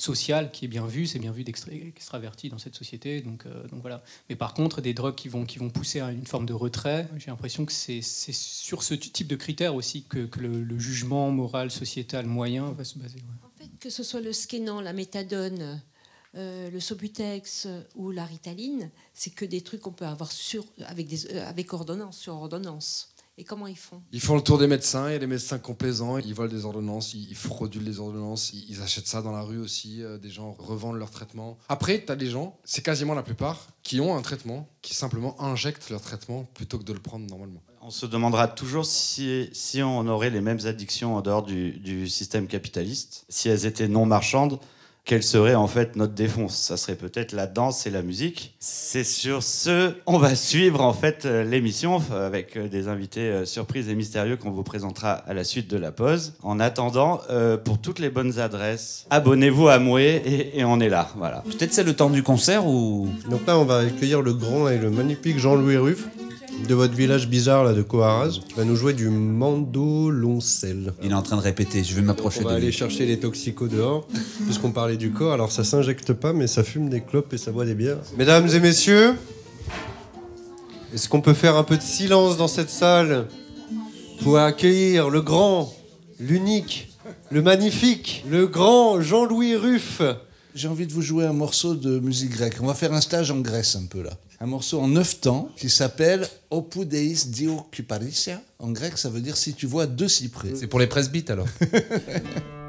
social qui est bien vu, c'est bien vu d'extraverti dans cette société. Donc, euh, donc voilà. Mais par contre, des drogues qui vont, qui vont pousser à une forme de retrait, j'ai l'impression que c'est sur ce type de critères aussi que, que le, jugement moral, sociétal moyen va se baser. ouais. que ce soit le Skénan, la méthadone, euh, le Sobutex euh, ou la Ritaline, c'est que des trucs qu'on peut avoir sur, avec, des, avec ordonnance, sur ordonnance. Et comment ils font? Ils font le tour des médecins, il y a des médecins complaisants, ils volent des ordonnances, ils, fraudulent les ordonnances, ils, achètent ça dans la rue aussi, euh, des gens revendent leur traitement. Après, tu as des gens, c'est quasiment la plupart, qui ont un traitement, qui simplement injectent leur traitement plutôt que de le prendre normalement. On se demandera toujours si, si on aurait les mêmes addictions en dehors du, du système capitaliste. Si elles étaient non marchandes, quelle serait en fait notre défense Ça serait peut-être la danse et la musique. C'est sur ce, on va suivre en fait euh, l'émission avec euh, des invités euh, surprises et mystérieux qu'on vous présentera à la suite de la pause. En attendant, euh, pour toutes les bonnes adresses, abonnez-vous à Moué et, et on est là. Voilà. Peut-être c'est le temps du concert ou. Donc là, on va accueillir le grand et le magnifique Jean-Louis Ruff de votre village bizarre là de Coaraz. Il va nous jouer du mandoloncel. Il est en train de répéter, je vais m'approcher On de va lui. aller chercher les toxicos dehors, puisqu'on parlait du corps. Alors ça s'injecte pas, mais ça fume des clopes et ça boit des bières. Mesdames et messieurs, est-ce qu'on peut faire un peu de silence dans cette salle pour accueillir le grand, l'unique, le magnifique, le grand Jean-Louis Ruff? J'ai envie de vous jouer un morceau de musique grecque. On va faire un stage en Grèce un peu là. Un morceau en neuf temps qui s'appelle Opu Deis Dio Kuparisia. En grec, ça veut dire si tu vois deux cyprès. C'est pour les presbytes alors.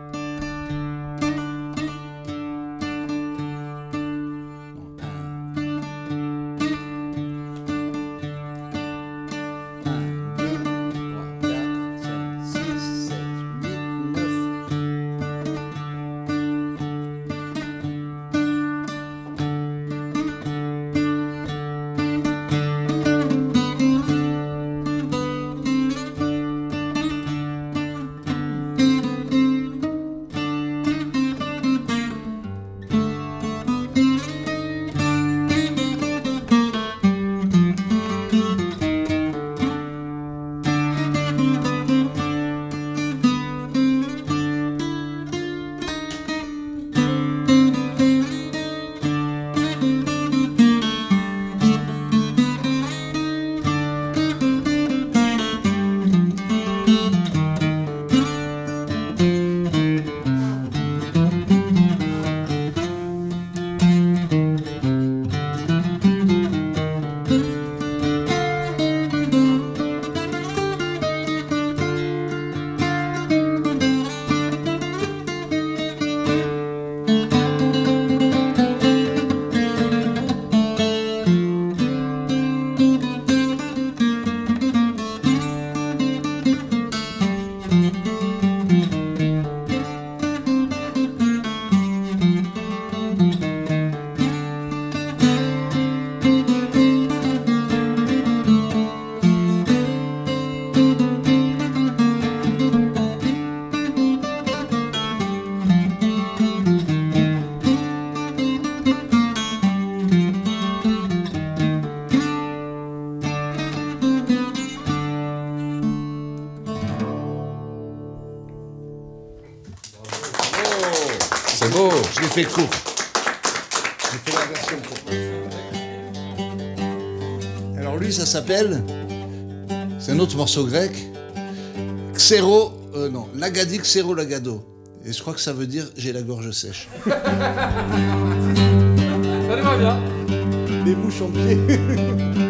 C'est un autre morceau grec. Xero. euh, non, Lagadi Xero Lagado. Et je crois que ça veut dire j'ai la gorge sèche. Ça va bien. Des mouches en pied.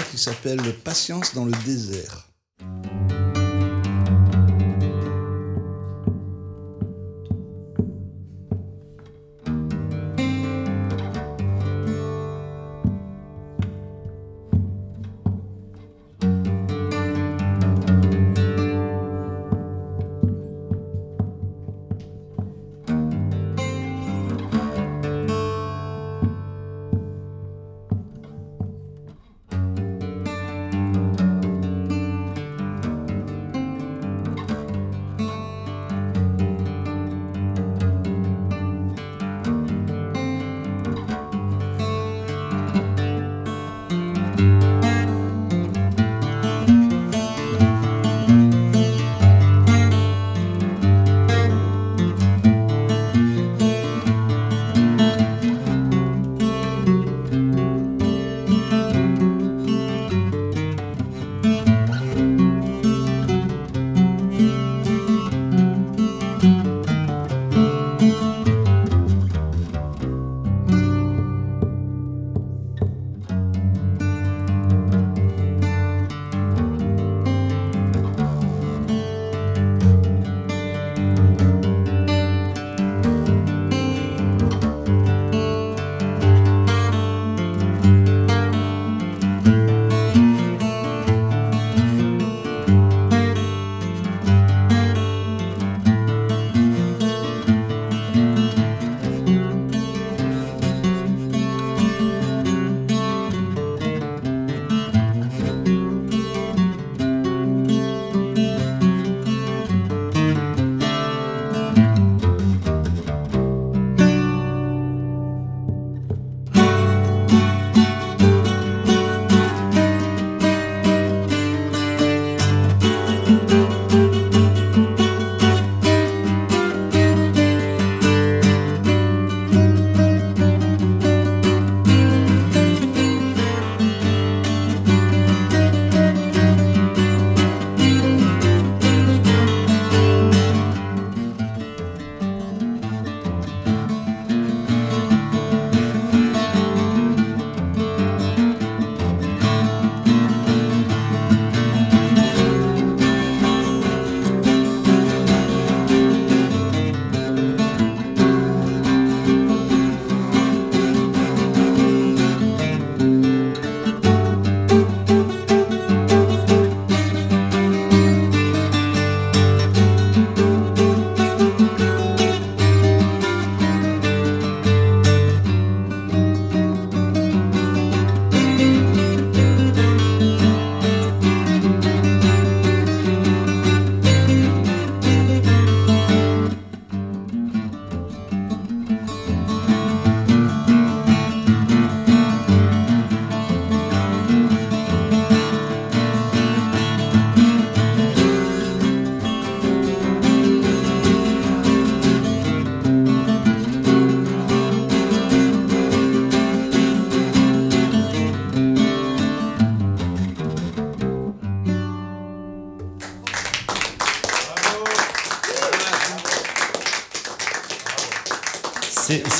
qui s'appelle Patience dans le désert.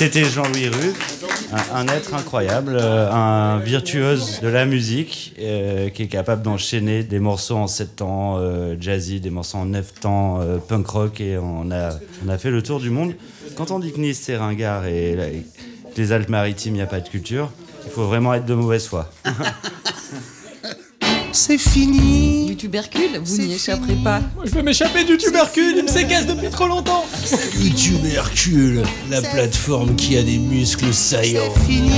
C'était Jean-Louis Ruff, un, être incroyable, euh, un virtuose de la musique euh, qui est capable d'enchaîner des morceaux en 7 temps euh, jazzy, des morceaux en 9 temps punk rock et on a, fait le tour du monde. Quand on dit que Nice c'est ringard et, que les Alpes-Maritimes il n'y a pas de culture, il faut vraiment être de mauvaise foi. C'est fini. Tubercule, vous n'y échapperez pas. Je veux m'échapper du tubercule, il me séquestre depuis trop longtemps. Le tubercule, la plateforme qui a des muscles saillants. Fini.